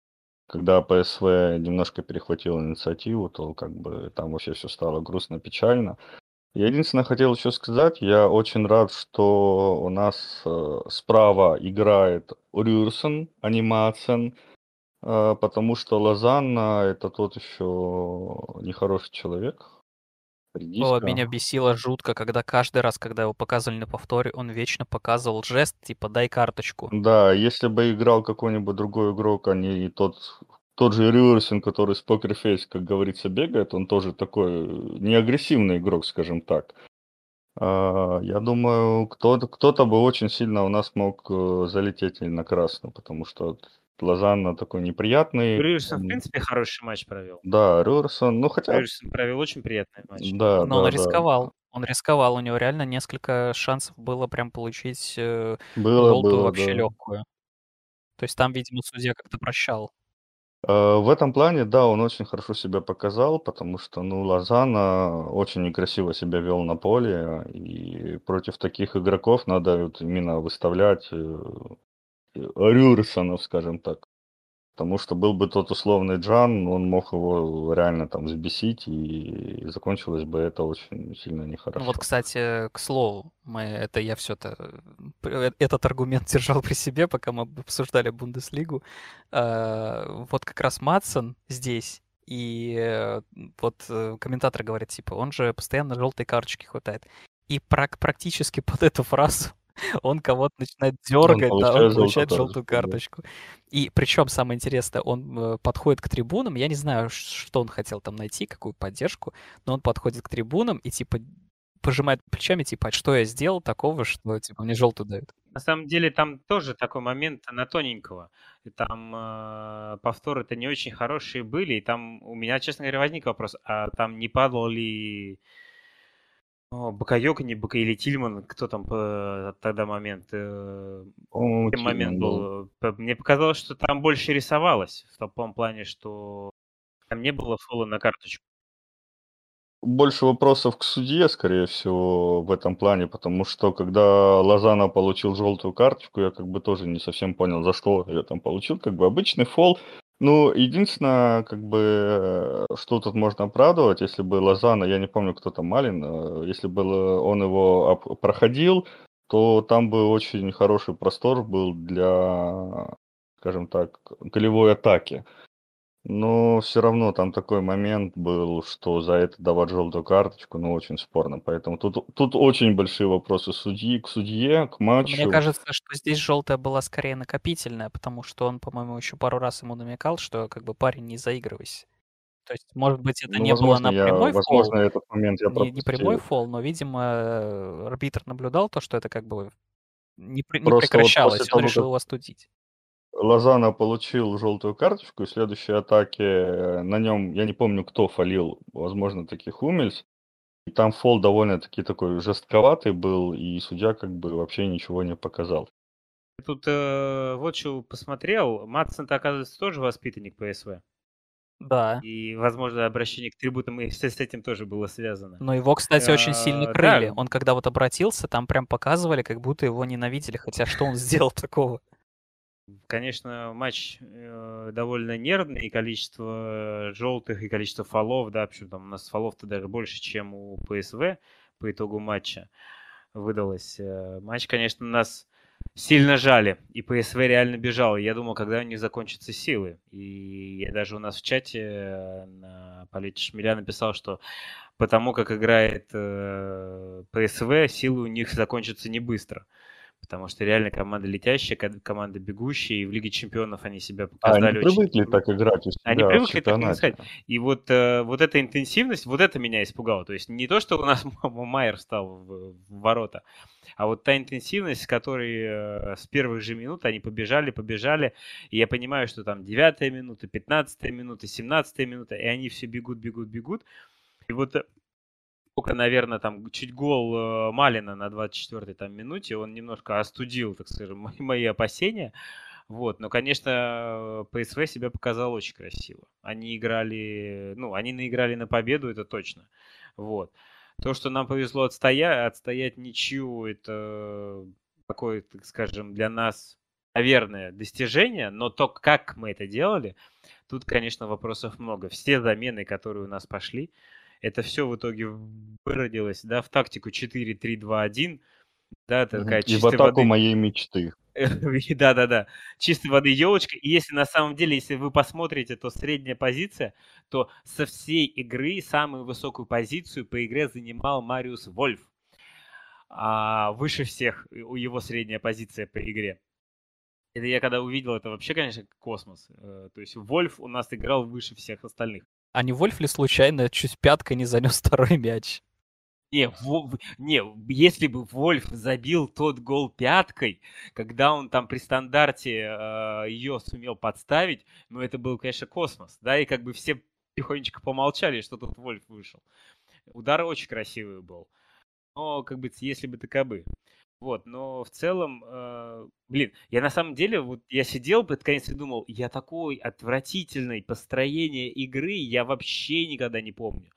когда ПСВ немножко перехватил инициативу, то как бы там вообще все стало грустно, печально. Я единственное хотел еще сказать, я очень рад, что у нас э, справа играет Рюрсен, а не Мацен, э, потому что Лозанна это тот еще нехороший человек.
О, меня бесило жутко, когда каждый раз, когда его показывали на повторе, он вечно показывал жест, типа «дай карточку».
Да, если бы играл какой-нибудь другой игрок, а не тот, тот же Рюрсен, который с покерфейс, как говорится, бегает, он тоже такой э, не агрессивный игрок, скажем так. А, Я думаю, кто-то, кто-то бы очень сильно у нас мог э, залететь на красную, потому что Лозанна такой неприятный.
Рюрсон, в
он-
принципе, хороший матч провел.
Да, Рюрсон, ну хотя,
Рюрсон провел очень приятный матч.
да,
Но он
да, да.
рисковал. Он рисковал, у него реально несколько шансов было прям получить э,
Было,
желтую
было,
вообще
да.
легкую. То есть там, видимо, судья как-то прощал.
Э, В этом плане, да, он очень хорошо себя показал, потому что, ну, Лозана очень некрасиво себя вел на поле, и против таких игроков надо вот именно выставлять э, Рюрсонов, скажем так. Потому что был бы тот условный Джан, он мог его реально там взбесить, и закончилось бы это очень сильно
Ну
нехорошо.
вот, кстати, к слову, мы это я все это этот аргумент (laughs) держал при себе, пока мы обсуждали Бундеслигу. А, Вот как раз Матсон здесь. И э, вот э, комментатор говорит, типа, он же постоянно желтой карточки хватает. И прак- практически (laughs) под эту фразу он кого-то начинает дергать, да,
получает
он
желтую
получает
карточку,
желтую
да.
И причем самое интересное, он э, подходит к трибунам, я не знаю, что он хотел там найти, какую поддержку, но он подходит к трибунам и типа пожимает плечами, типа, а что я сделал такого, что типа мне желтую дают.
На самом деле там тоже такой момент на тоненького. Там э, повторы это не очень хорошие были. И там у меня, честно говоря, возник вопрос, а там не падал ли о, Бакайока, не Бака или Тильман, кто там по- тогда момент? э,
По-моему,
какой момент
Тильман
был? П- Мне показалось, что там больше рисовалось. В том плане, что там не было фола на карточку.
больше вопросов к судье, скорее всего, в этом плане, потому что когда Лозана получил желтую карточку, я как бы тоже не совсем понял, за что я там получил, как бы обычный фол. Ну, единственное, как бы, э, что тут можно оправдывать, если бы Лозана, я не помню, кто там Малин, э, если бы он его проходил, то там бы очень хороший простор был для, скажем так, голевой атаки. Но все равно там такой момент был, что за это давать желтую карточку, ну, очень спорно. Поэтому тут, тут очень большие вопросы судьи, к судье, к матчу.
Мне кажется, что здесь желтая была скорее накопительная, потому что он, по-моему, еще пару раз ему намекал, что как бы парень не заигрывайся. То есть, может быть, это
Ну,
не было
возможно,
на
я,
прямой
возможно,
фол,
этот момент я
не, не прямой фол, но, видимо, арбитр наблюдал то, что это как бы не, не
вот
прекращалось,
после
он
того,
решил
как-
его остудить.
Лозана получил желтую карточку, и в следующей атаке э, на нем, я не помню, кто фалил, возможно, таки Хумельс. И там фол довольно-таки такой жестковатый был, и судья как бы вообще ничего не показал.
Тут э, вот что посмотрел. Матсон-то, оказывается, тоже воспитанник ПСВ.
Да.
И, возможно, обращение к трибутам и с с этим тоже было связано.
Но его, кстати, очень сильно
А, да.
крыли. Он когда вот обратился, там прям показывали, как будто его ненавидели. Хотя что он (laughs) сделал такого?
Конечно, матч э, довольно нервный, и количество желтых, и количество фолов, да, почему там у нас фолов-то даже больше, чем у ПСВ по итогу матча выдалось. Э, матч, конечно, нас сильно жали, и ПСВ реально бежал. Я думал, когда у них закончатся силы. И я даже у нас в чате э, на полете Шмеля написал, что потому как играет э, ПСВ, силы у них закончатся не быстро потому что реально команда летящая, команда бегущая, и в Лиге Чемпионов они себя показали.
А они очень... привыкли так играть у себя
Они привыкли так играть. И вот, э, вот эта интенсивность, вот это меня испугало. То есть не то, что у нас (laughs) Майер стал в, в ворота, а вот та интенсивность, с которой э, с первых же минут они побежали, побежали, и я понимаю, что там 9 минута, 15 минута, 17 минута, и они все бегут, бегут, бегут. И вот только, наверное, там чуть гол э, Малина на 24-й там минуте, он немножко остудил, так скажем, (laughs) мои, опасения. Вот, но, конечно, ПСВ себя показал очень красиво. Они играли, ну, они наиграли на победу, это точно. Вот. То, что нам повезло отстоять, отстоять ничью, это такое, так скажем, для нас, наверное, достижение, но то, как мы это делали, тут, конечно, вопросов много. Все замены, которые у нас пошли, это все в итоге выродилось, да, в тактику 4-3-2-1, да, такая
И в атаку воды... моей мечты. (laughs)
Да-да-да, чистой воды елочка. И если на самом деле, если вы посмотрите, то средняя позиция, то со всей игры самую высокую позицию по игре занимал Мариус Вольф. А выше всех у его средняя позиция по игре. Это я когда увидел, это вообще, конечно, космос. Э, то есть Вольф у нас играл выше всех остальных.
А не Вольф ли случайно чуть пяткой не занес второй мяч?
Не, в, не, если бы Вольф забил тот гол пяткой, когда он там при стандарте э, ее сумел подставить, ну это был, конечно, космос, да, и как бы все тихонечко помолчали, что тут Вольф вышел. Удар очень красивый был. Но, как бы, если бы так бы. Вот, но в целом, э, блин, я на самом деле, вот я сидел под конец и думал, я такой отвратительный построение игры я вообще никогда не помню.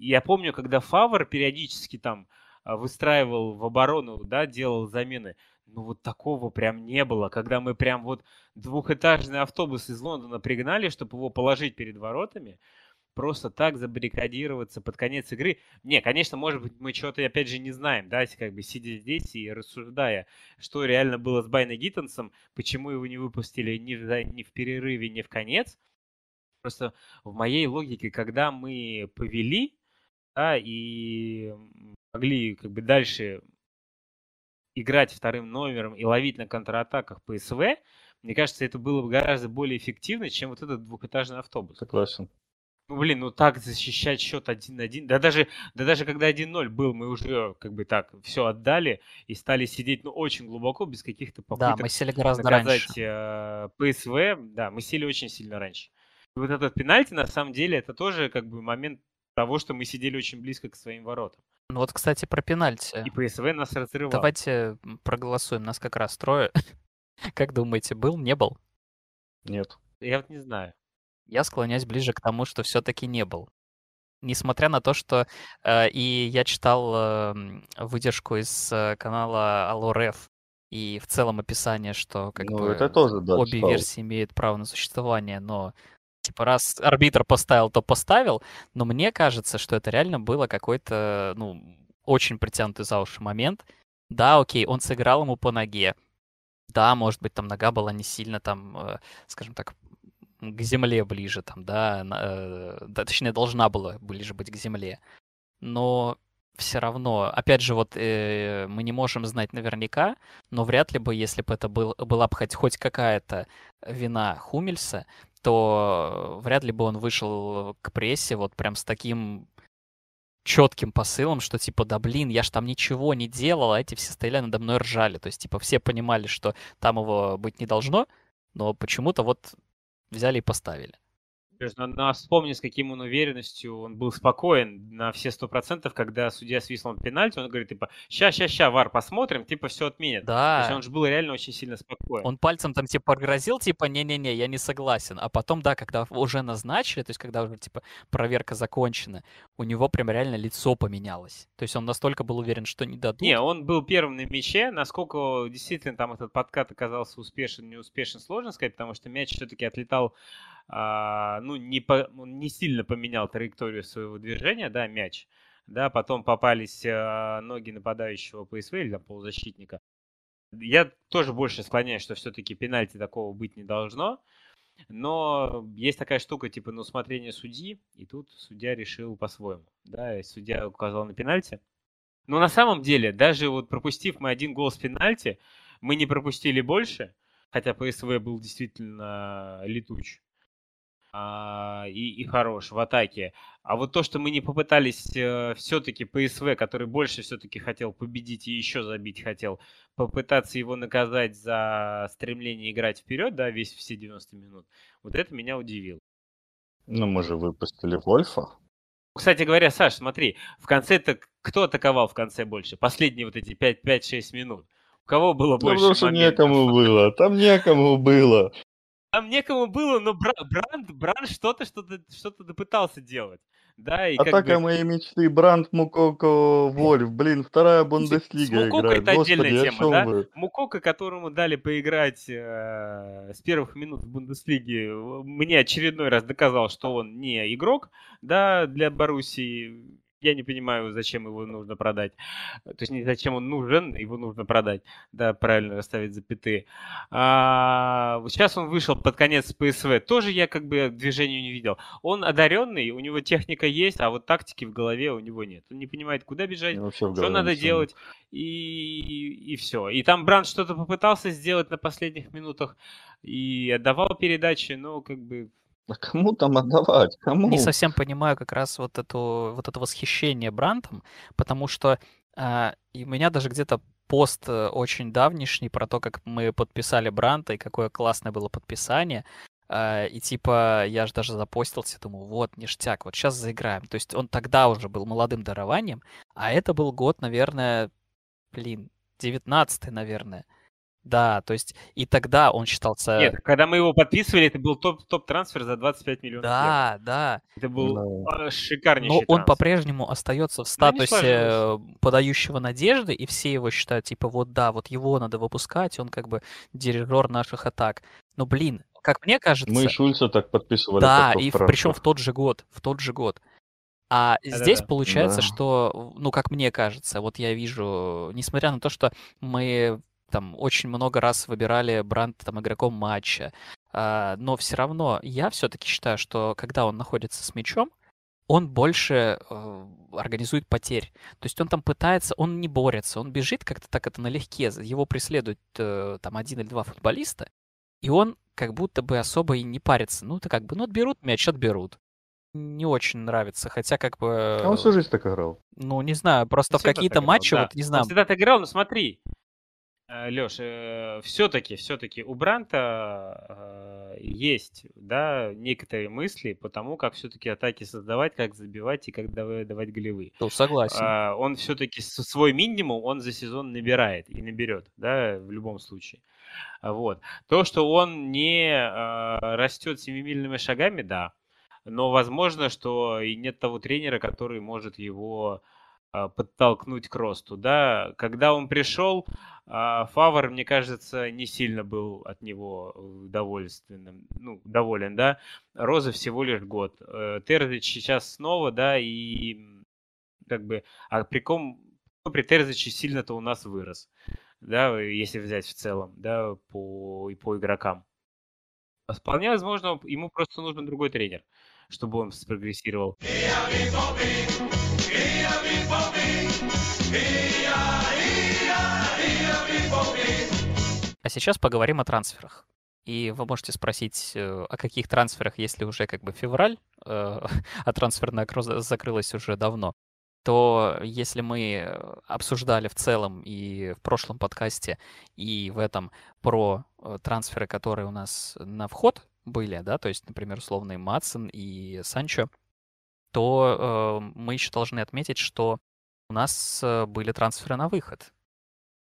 Я помню, когда Фавор периодически там а, выстраивал в оборону, да, делал замены, ну вот такого прям не было, когда мы прям вот двухэтажный автобус из Лондона пригнали, чтобы его положить перед воротами, просто так забаррикадироваться под конец игры. Не, конечно, может быть, мы чего-то, опять же, не знаем, да, как бы сидя здесь и рассуждая, что реально было с Байной Гиттенсом, почему его не выпустили ни в, ни в перерыве, ни в конец. Просто в моей логике, когда мы повели, да, и могли как бы дальше играть вторым номером и ловить на контратаках ПСВ, мне кажется, это было бы гораздо более эффективно, чем вот этот двухэтажный автобус.
Согласен.
Ну, блин, ну так защищать счет 1-1. Да даже, да даже когда 1-0 был, мы уже как бы так все отдали и стали сидеть ну, очень глубоко, без каких-то попыток
Да, мы сели гораздо раньше.
Э, ПСВ. Да, мы сели очень сильно раньше. И вот этот пенальти, на самом деле, это тоже как бы момент того, что мы сидели очень близко к своим воротам.
Ну вот, кстати, про пенальти.
И ПСВ нас разрывал.
Давайте проголосуем, нас как раз трое. (laughs) как думаете, был, не был?
Нет.
Я вот не знаю.
Я склоняюсь ближе к тому, что все-таки не был. Несмотря на то, что э, и я читал э, выдержку из э, канала Алореф, и в целом описание, что как
ну,
бы
это тоже, да,
обе
читал.
версии имеют право на существование, но типа раз арбитр поставил, то поставил, но мне кажется, что это реально было какой-то, ну, очень притянутый за уши момент. Да, окей, он сыграл ему по ноге. Да, может быть, там нога была не сильно там, э, скажем так, к земле ближе, там, да, э, да, точнее, должна была ближе быть к земле. Но все равно, опять же, вот э, мы не можем знать наверняка, но вряд ли бы, если бы это был, была бы хоть, хоть какая-то вина Хумельса, то вряд ли бы он вышел к прессе вот прям с таким четким посылом, что типа, да блин, я ж там ничего не делал, а эти все стояли надо мной ржали. То есть, типа, все понимали, что там его быть не должно, но почему-то вот взяли и поставили.
Но вспомни, с каким он уверенностью он был спокоен на все сто процентов, когда судья свистнул пенальти, он говорит, типа, ща, ща, ща, вар, посмотрим, типа, все отменят.
Да.
То есть он же был реально очень сильно спокоен.
Он пальцем там типа погрозил, типа, не-не-не, я не согласен. А потом, да, когда уже назначили, то есть когда уже типа проверка закончена, у него прям реально лицо поменялось. То есть он настолько был уверен, что не дадут.
Не, он был первым на мяче. Насколько действительно там этот подкат оказался успешен, не успешен, сложно сказать, потому что мяч все-таки отлетал а, ну, не, по, не сильно поменял траекторию своего движения, да, мяч. Да, потом попались а, ноги нападающего ПСВ или там, полузащитника. Я тоже больше склоняюсь, что все-таки пенальти такого быть не должно. Но есть такая штука, типа, на усмотрение судьи, и тут судья решил по-своему. Да, и судья указал на пенальти. Но на самом деле, даже вот пропустив мы один гол с пенальти, мы не пропустили больше, хотя ПСВ был действительно летуч а, и, и хорош в атаке. А вот то, что мы не попытались э, все-таки ПСВ, который больше все-таки хотел победить и еще забить хотел, попытаться его наказать за стремление играть вперед, да, весь все 90 минут, вот это меня удивило.
Ну, мы же выпустили Вольфа.
Кстати говоря, Саш, смотри, в конце-то кто атаковал в конце больше? Последние вот эти 5-6 минут. У кого было больше
Потому что
моментов?
некому было. Там некому было.
Там некому было, но Бра- Бранд, Бранд что-то, что-то, что-то допытался делать. Да, и
Атака
бы...
моей мечты. Бранд, Мукоко, Вольф. Блин, вторая Бундеслига
Мукоко
играет.
это отдельная
Господи, о
тема, да?
вы?
Мукока, которому дали поиграть э, с первых минут в Бундеслиге, мне очередной раз доказал, что он не игрок, да, для Боруссии. Я не понимаю, зачем его нужно продать. То есть не зачем он нужен, его нужно продать. Да, правильно расставить запятые. А, сейчас он вышел под конец ПСВ. Тоже я как бы движению не видел. Он одаренный, у него техника есть, а вот тактики в голове у него нет. Он не понимает, куда бежать, что надо
ничего
делать, и, и все. И там Бранд что-то попытался сделать на последних минутах и отдавал передачи, но как бы...
А кому там отдавать? Кому?
Не совсем понимаю как раз вот, эту, вот это восхищение Брантом, потому что а, и у меня даже где-то пост э, очень давнишний про то, как мы подписали Бранта и какое классное было подписание. А, и типа я же даже запостился, думаю, вот, ништяк, вот сейчас заиграем. То есть он тогда уже был молодым дарованием, а это был год, наверное, блин, 19 наверное. Да, то есть и тогда он считался...
Нет, когда мы его подписывали, это был топ- топ-трансфер за 25 миллионов.
Да, да.
Это был
Да.
а, шикарнейший
Но он
трансфер.
по-прежнему остается в статусе
сложилось.
э, подающего надежды, и все его считают, типа, вот да, вот его надо выпускать, он как бы дирижер наших атак. Но, блин, как мне кажется...
Мы и Шульца так подписывали.
Да, и в-
топ-трансфер.
причем в тот же год, в тот же год. А здесь
Да-да-да.
получается,
Да.
что, ну, как мне кажется, вот я вижу, несмотря на то, что мы там очень много раз выбирали Бранта там игроком матча, а, но все равно я все-таки считаю, что когда он находится с мячом, он больше э, организует потерь. То есть он там пытается, он не борется, он бежит как-то так это налегке, его преследуют э, там один или два футболиста, и он как будто бы особо и не парится. Ну, это как бы, ну, отберут мяч, отберут. Не очень нравится, хотя как бы...
А он всю жизнь так играл.
Ну, не знаю, просто в
Всегда
какие-то
так играл,
матчи,
да.
вот не
Он
знаю,
всегда так играл, но смотри, Леш, все-таки, все-таки у Бранта э, есть, да, некоторые мысли по тому, как все-таки атаки создавать, как забивать и как давать, голевые.
ну, согласен.
А, он все-таки свой минимум он за сезон набирает и наберет, да, в любом случае. А Вот. То, что он не растет семимильными шагами, да. Но возможно, что и нет того тренера, который может его подтолкнуть к росту. Да, когда он пришел, а, Фавор, мне кажется, не сильно был от него э, довольственным, ну, доволен, да. Роза всего лишь год. Э, Терзич сейчас снова, да, и как бы, а при ком при Терзиче сильно-то у нас вырос, да, если взять в целом, да, по, и по игрокам. А Вполне возможно, ему просто нужен другой тренер, чтобы он спрогрессировал.
А сейчас поговорим о трансферах. И вы можете спросить, э, о каких трансферах, если уже как бы февраль, э, (laughs) а трансферное окно за- закрылось уже давно, то если мы обсуждали в целом и в прошлом подкасте, и в этом про э, трансферы, которые у нас на вход, были, да, то есть, например, условный Матсон и Санчо, то э, мы еще должны отметить, что у нас э, были трансферы на выход.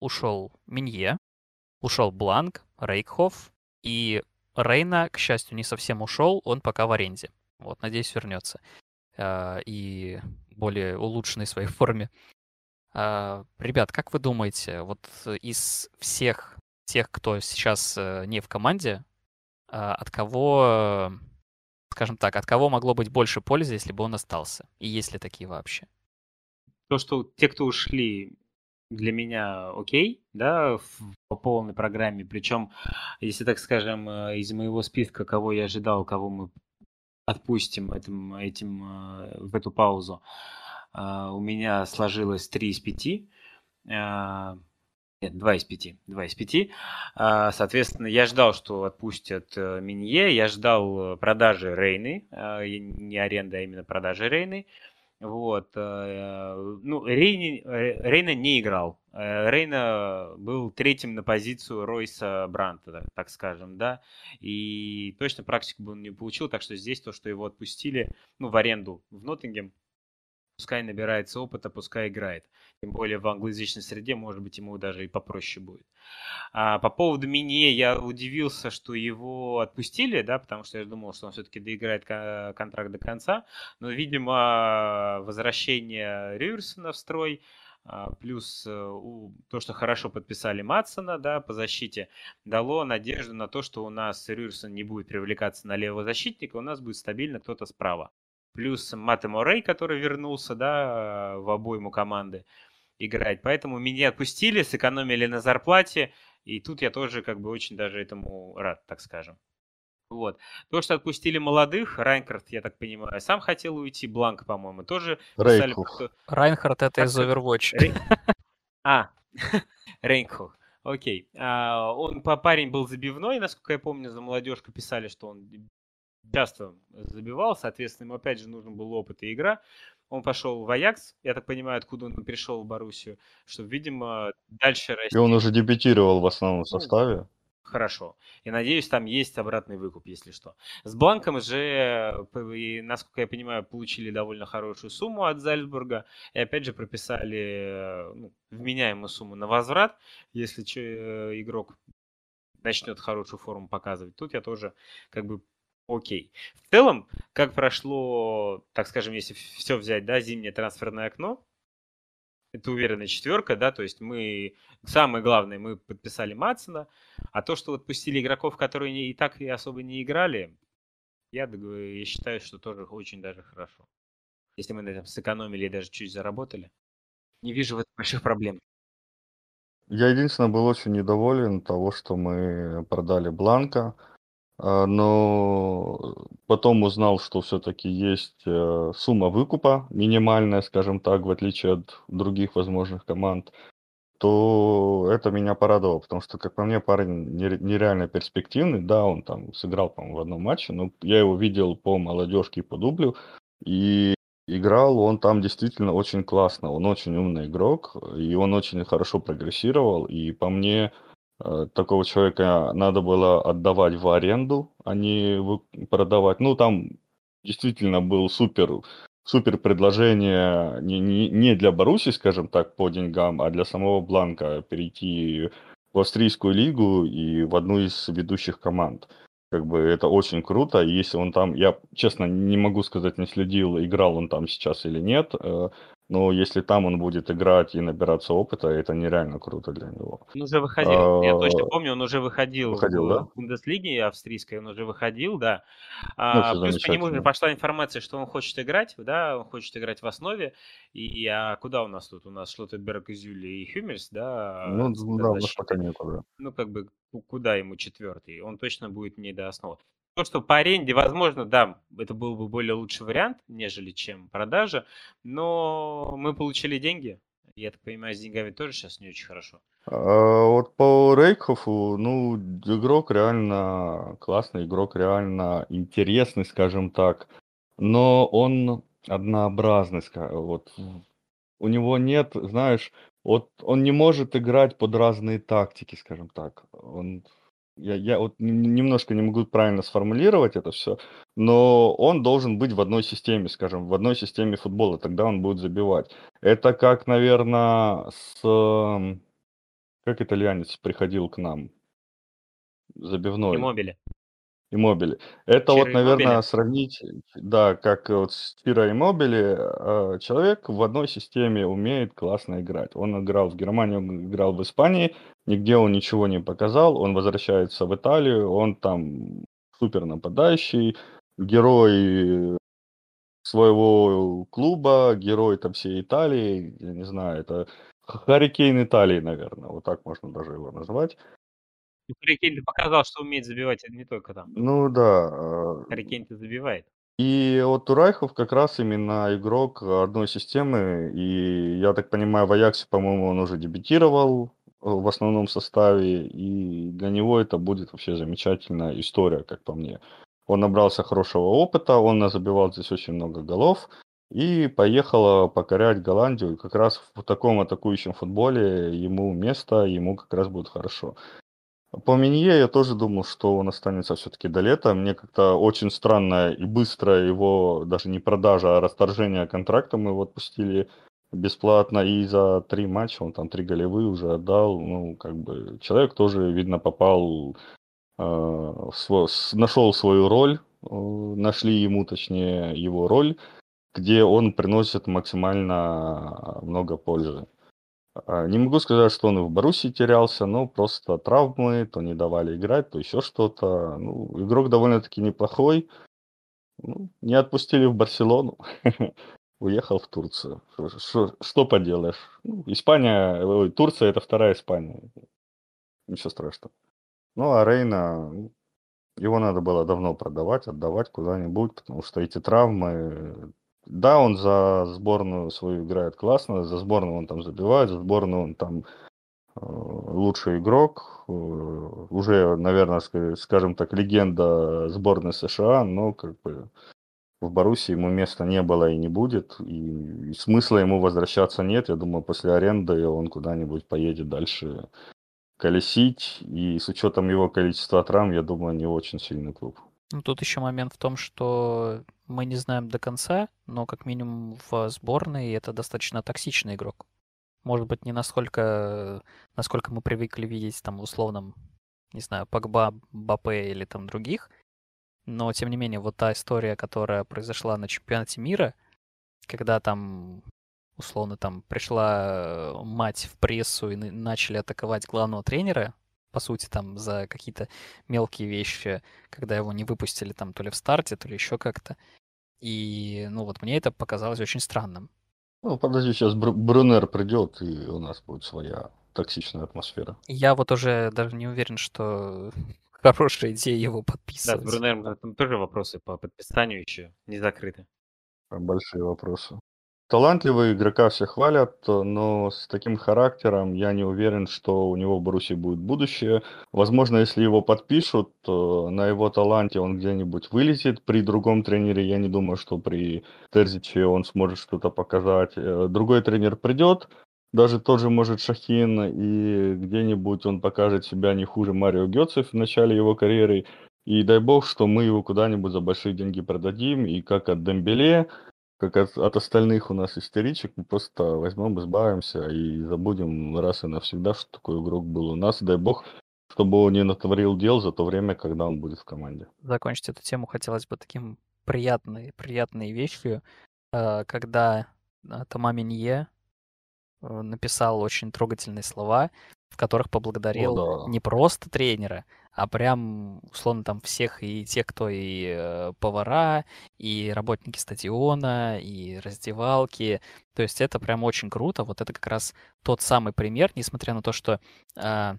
Ушел Минье, ушел Бланк, Рейкхоф, и Рейна, к счастью, не совсем ушел, он пока в аренде. Вот, надеюсь, вернется. Э, и более улучшенной своей (laughs) форме. Э, ребят, как вы думаете, вот из всех тех, кто сейчас не в команде, от кого скажем так, от кого могло быть больше пользы, если бы он остался? И есть ли такие вообще?
То, что те, кто ушли, для меня окей, да, по полной программе. Причем, если так скажем, э, из моего списка, кого я ожидал, кого мы отпустим этим, этим, э, в эту паузу, э, у меня сложилось 3 из 5. Нет, 2 из 5. 2 из 5. А, соответственно, я ждал, что отпустят э, Минье, я ждал продажи Рейны, а, не аренда, а именно продажи Рейны. Вот. Э, ну, Рейни, э, Рейна не играл. Рейна был третьим на позицию Ройса Бранта, так скажем, да. И точно практику бы он не получил, так что здесь то, что его отпустили, ну, в аренду в Ноттингем, пускай набирается опыта, пускай играет. Тем более в англоязычной среде, может быть, ему даже и попроще будет. А по поводу Минье я удивился, что его отпустили, да, потому что я думал, что он все-таки доиграет контракт до конца. Но, видимо, возвращение Рюрсона в строй, а, плюс э, то, что хорошо подписали Матсона да, по защите, дало надежду на то, что у нас Рюрсон не будет привлекаться на левого защитника, у нас будет стабильно кто-то справа плюс Мате Морей, который вернулся, да, в обойму команды играть. Поэтому меня отпустили, сэкономили на зарплате, и тут я тоже как бы очень даже этому рад, так скажем. Вот. То, что отпустили молодых, Райнкарт, я так понимаю, сам хотел уйти, Бланк, по-моему, тоже
писали... Что... Райнхард это из Overwatch. Рей...
А, (laughs) Рейнхух. Окей. А, он парень был забивной, насколько я помню, за молодежку писали, что он часто забивал, соответственно, ему опять же нужен был опыт и игра. Он пошел в Аякс, я так понимаю, откуда он пришел в Боруссию, чтобы, видимо, дальше
расти. И он уже дебютировал в основном ну, составе.
Хорошо. И надеюсь, там есть обратный выкуп, если что. С Бланком же, насколько я понимаю, получили довольно хорошую сумму от Зальцбурга. И опять же прописали ну, вменяемую сумму на возврат, если э, игрок начнет хорошую форму показывать. Тут я тоже как бы окей. В целом, как прошло, так скажем, если все взять, да, зимнее трансферное окно, это уверенная четверка, да, то есть мы, самое главное, мы подписали Матсона, а то, что вот пустили игроков, которые не, и так и особо не играли, я, я считаю, что тоже очень даже хорошо. Если мы на этом сэкономили и даже чуть заработали, не вижу в этом больших проблем.
Я единственное был очень недоволен того, что мы продали Бланка, но потом узнал, что все-таки есть э, сумма выкупа минимальная, скажем так, в отличие от других возможных команд, то это меня порадовало, потому что, как по мне, парень нереально перспективный. Да, он там сыграл, по-моему, в одном матче, но я его видел по молодежке и по дублю, и играл он там действительно очень классно. Он очень умный игрок, и он очень хорошо прогрессировал, и по мне такого человека надо было отдавать в аренду, а не продавать. Ну, там действительно был супер, супер предложение не, не, не для Баруси, скажем так, по деньгам, а для самого Бланка перейти в австрийскую лигу и в одну из ведущих команд. Как бы это очень круто. Если он там, я честно не могу сказать, не следил, играл он там сейчас или нет. Но если там он будет играть и набираться опыта, это нереально круто для него.
Он уже выходил, я точно а, помню, он уже выходил, выходил в да? Бундеслиге австрийской, он уже выходил, да. А, ну, плюс по нему уже пошла информация, что он хочет играть, да, он хочет играть в основе. И а куда у нас тут? У нас Зюли и Хюмельс, да?
Ну, да, у нас пока нету, да.
Ну, как бы, куда ему четвертый? Он точно будет не до основы. То, что по аренде, возможно, да, это был бы более лучший вариант, нежели чем продажа, но мы получили деньги. Я так понимаю, с деньгами тоже сейчас не очень хорошо.
А, вот по Рейкхофу, ну, игрок реально классный, игрок реально интересный, скажем так. Но он однообразный, вот у него нет, знаешь, вот он не может играть под разные тактики, скажем так. Он я, я вот немножко не могу правильно сформулировать это все, но он должен быть в одной системе, скажем, в одной системе футбола, тогда он будет забивать. Это как, наверное, с... Эм, как итальянец приходил к нам? Забивной.
Иммобили.
Иммобили. Это вот,
Чиро
наверное,
Иммобили.
сравнить, да, как вот с Чиро Иммобили, э, человек в одной системе умеет классно играть. Он играл в Германии, он играл в Испании, нигде он ничего не показал, он возвращается в Италию, он там супер нападающий, герой своего клуба, герой там всей Италии, я не знаю, это Харикейн Италии, наверное, вот так можно даже его назвать.
Ну, Харри показал, что умеет забивать, не только там.
Ну да, э,
Харри Кейн-то забивает.
И вот Турайхов как раз именно игрок одной системы, и я так понимаю, в Аяксе, по-моему, он уже дебютировал э, в основном составе, и для него это будет вообще замечательная история, как по мне. Он набрался хорошего опыта, он забивал здесь очень много голов, и поехал покорять Голландию. И как раз в таком атакующем футболе ему место, ему как раз будет хорошо. По Минье я тоже думал, что он останется все-таки до лета. Мне как-то очень странно и быстро его, даже не продажа, а расторжение контракта мы его отпустили бесплатно. И за три матча он там три голевые уже отдал. Ну, как бы человек тоже, видно, попал, э, в сво- с- нашел свою роль, э, нашли ему, точнее, его роль, где он приносит максимально много пользы. А, Не могу сказать, что он и в Боруссии терялся, но просто травмы, то не давали играть, то еще что-то. Ну, игрок довольно-таки неплохой. Ну, не отпустили в Барселону. (laughs) Уехал в Турцию. Что поделаешь? Ну, Испания, ой, Турция это вторая Испания. Ничего страшного. Ну, а Рейна, ну, его надо было давно продавать, отдавать куда-нибудь, потому что эти травмы... Да, он за сборную свою играет классно, за сборную он там забивает, за сборную он там э, лучший игрок, э, уже, наверное, ска- скажем так, легенда сборной США, но как бы в Боруссии ему места не было и не будет, и, и смысла ему возвращаться нет. Я думаю, после аренды он куда-нибудь поедет дальше колесить, и с учетом его количества травм, я думаю, не очень сильный клуб.
Ну, тут еще момент в том, что мы не знаем до конца, но как минимум в сборной это достаточно токсичный игрок. Может быть, не настолько, насколько мы привыкли видеть там в условном, не знаю, Погба, Бапе или там других, но тем не менее, вот та история, которая произошла на чемпионате мира, когда там условно там пришла э, мать в прессу и на- начали атаковать главного тренера, по сути, там за какие-то мелкие вещи, когда его не выпустили там то ли в старте, то ли еще как-то. И, ну, вот мне это показалось очень странным.
Ну, подожди, сейчас Бру- Брунер придет, и у нас будет своя токсичная атмосфера.
Я вот уже даже не уверен, что (laughs) хорошая идея его
Да, с
подписывать.
Брунером там тоже вопросы по подписанию еще не закрыты.
Там большие вопросы. Талантливые игрока все хвалят, но с таким характером я не уверен, что у него в Боруссии будет будущее. Возможно, если его подпишут, то на его таланте он где-нибудь вылезет. При другом тренере я не думаю, что при Терзиче он сможет что-то показать. Э, Другой тренер придет, даже тот же может Шахин, и где-нибудь он покажет себя не хуже Марио Гетцев в начале его карьеры. И дай бог, что мы его куда-нибудь за большие деньги продадим, и как от Дембеле, как от, от остальных у нас истеричек, мы просто возьмем, избавимся и забудем раз и навсегда, что такой игрок был у нас. Дай бог, чтобы он не натворил дел за то время, когда он будет в команде.
Закончить эту тему хотелось бы таким приятной, приятной вещью, э, когда э, Тома Минье э, написал очень трогательные слова, в которых поблагодарил
да.
не просто тренера, а прям, условно, там всех, и тех, кто и э, повара, и работники стадиона, и раздевалки. То есть это прям очень круто. Вот это как раз тот самый пример, несмотря на то, что а,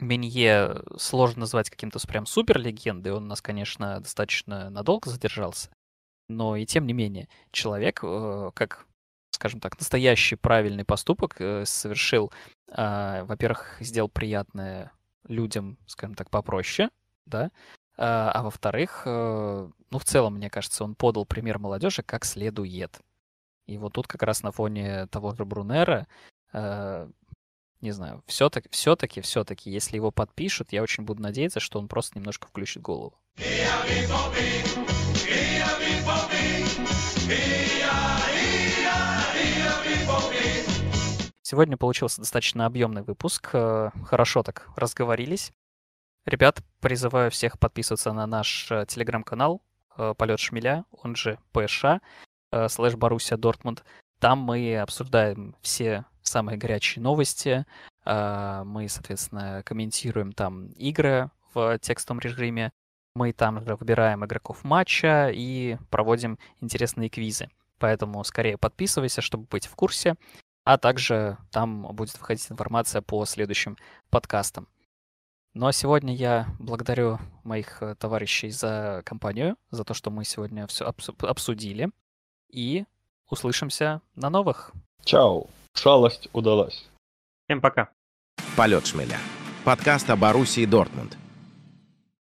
Менье сложно назвать каким-то прям супер легендой. Он у нас, конечно, достаточно надолго задержался. Но и тем не менее, человек, э, как, скажем так, настоящий правильный поступок э, совершил, а, во-первых, сделал приятное людям, скажем так, попроще, да, а, а во-вторых, э, ну, в целом, мне кажется, он подал пример молодежи как следует. И вот тут как раз на фоне того же Брунера э, не знаю, все-таки, все-таки, все-таки, если его подпишут, я очень буду надеяться, что он просто немножко включит голову. Сегодня получился достаточно объемный выпуск. э, Хорошо так разговорились. Ребят, призываю всех подписываться на наш э, телеграм-канал э, Полет Шмеля, он же ПШ, слэш Боруссия Дортмунд. Там мы обсуждаем все самые горячие новости. Мы, соответственно, комментируем там игры в текстовом режиме. Мы там же выбираем игроков матча и проводим интересные квизы. Поэтому скорее подписывайся, чтобы быть в курсе. А также там будет выходить информация по следующим подкастам. Ну а сегодня я благодарю моих э, товарищей за компанию, за то, что мы сегодня все обсудили. И услышимся на новых.
Чао. Шалость удалась.
Всем пока.
Полет шмеля. Подкаст о Боруссии Дортмунд.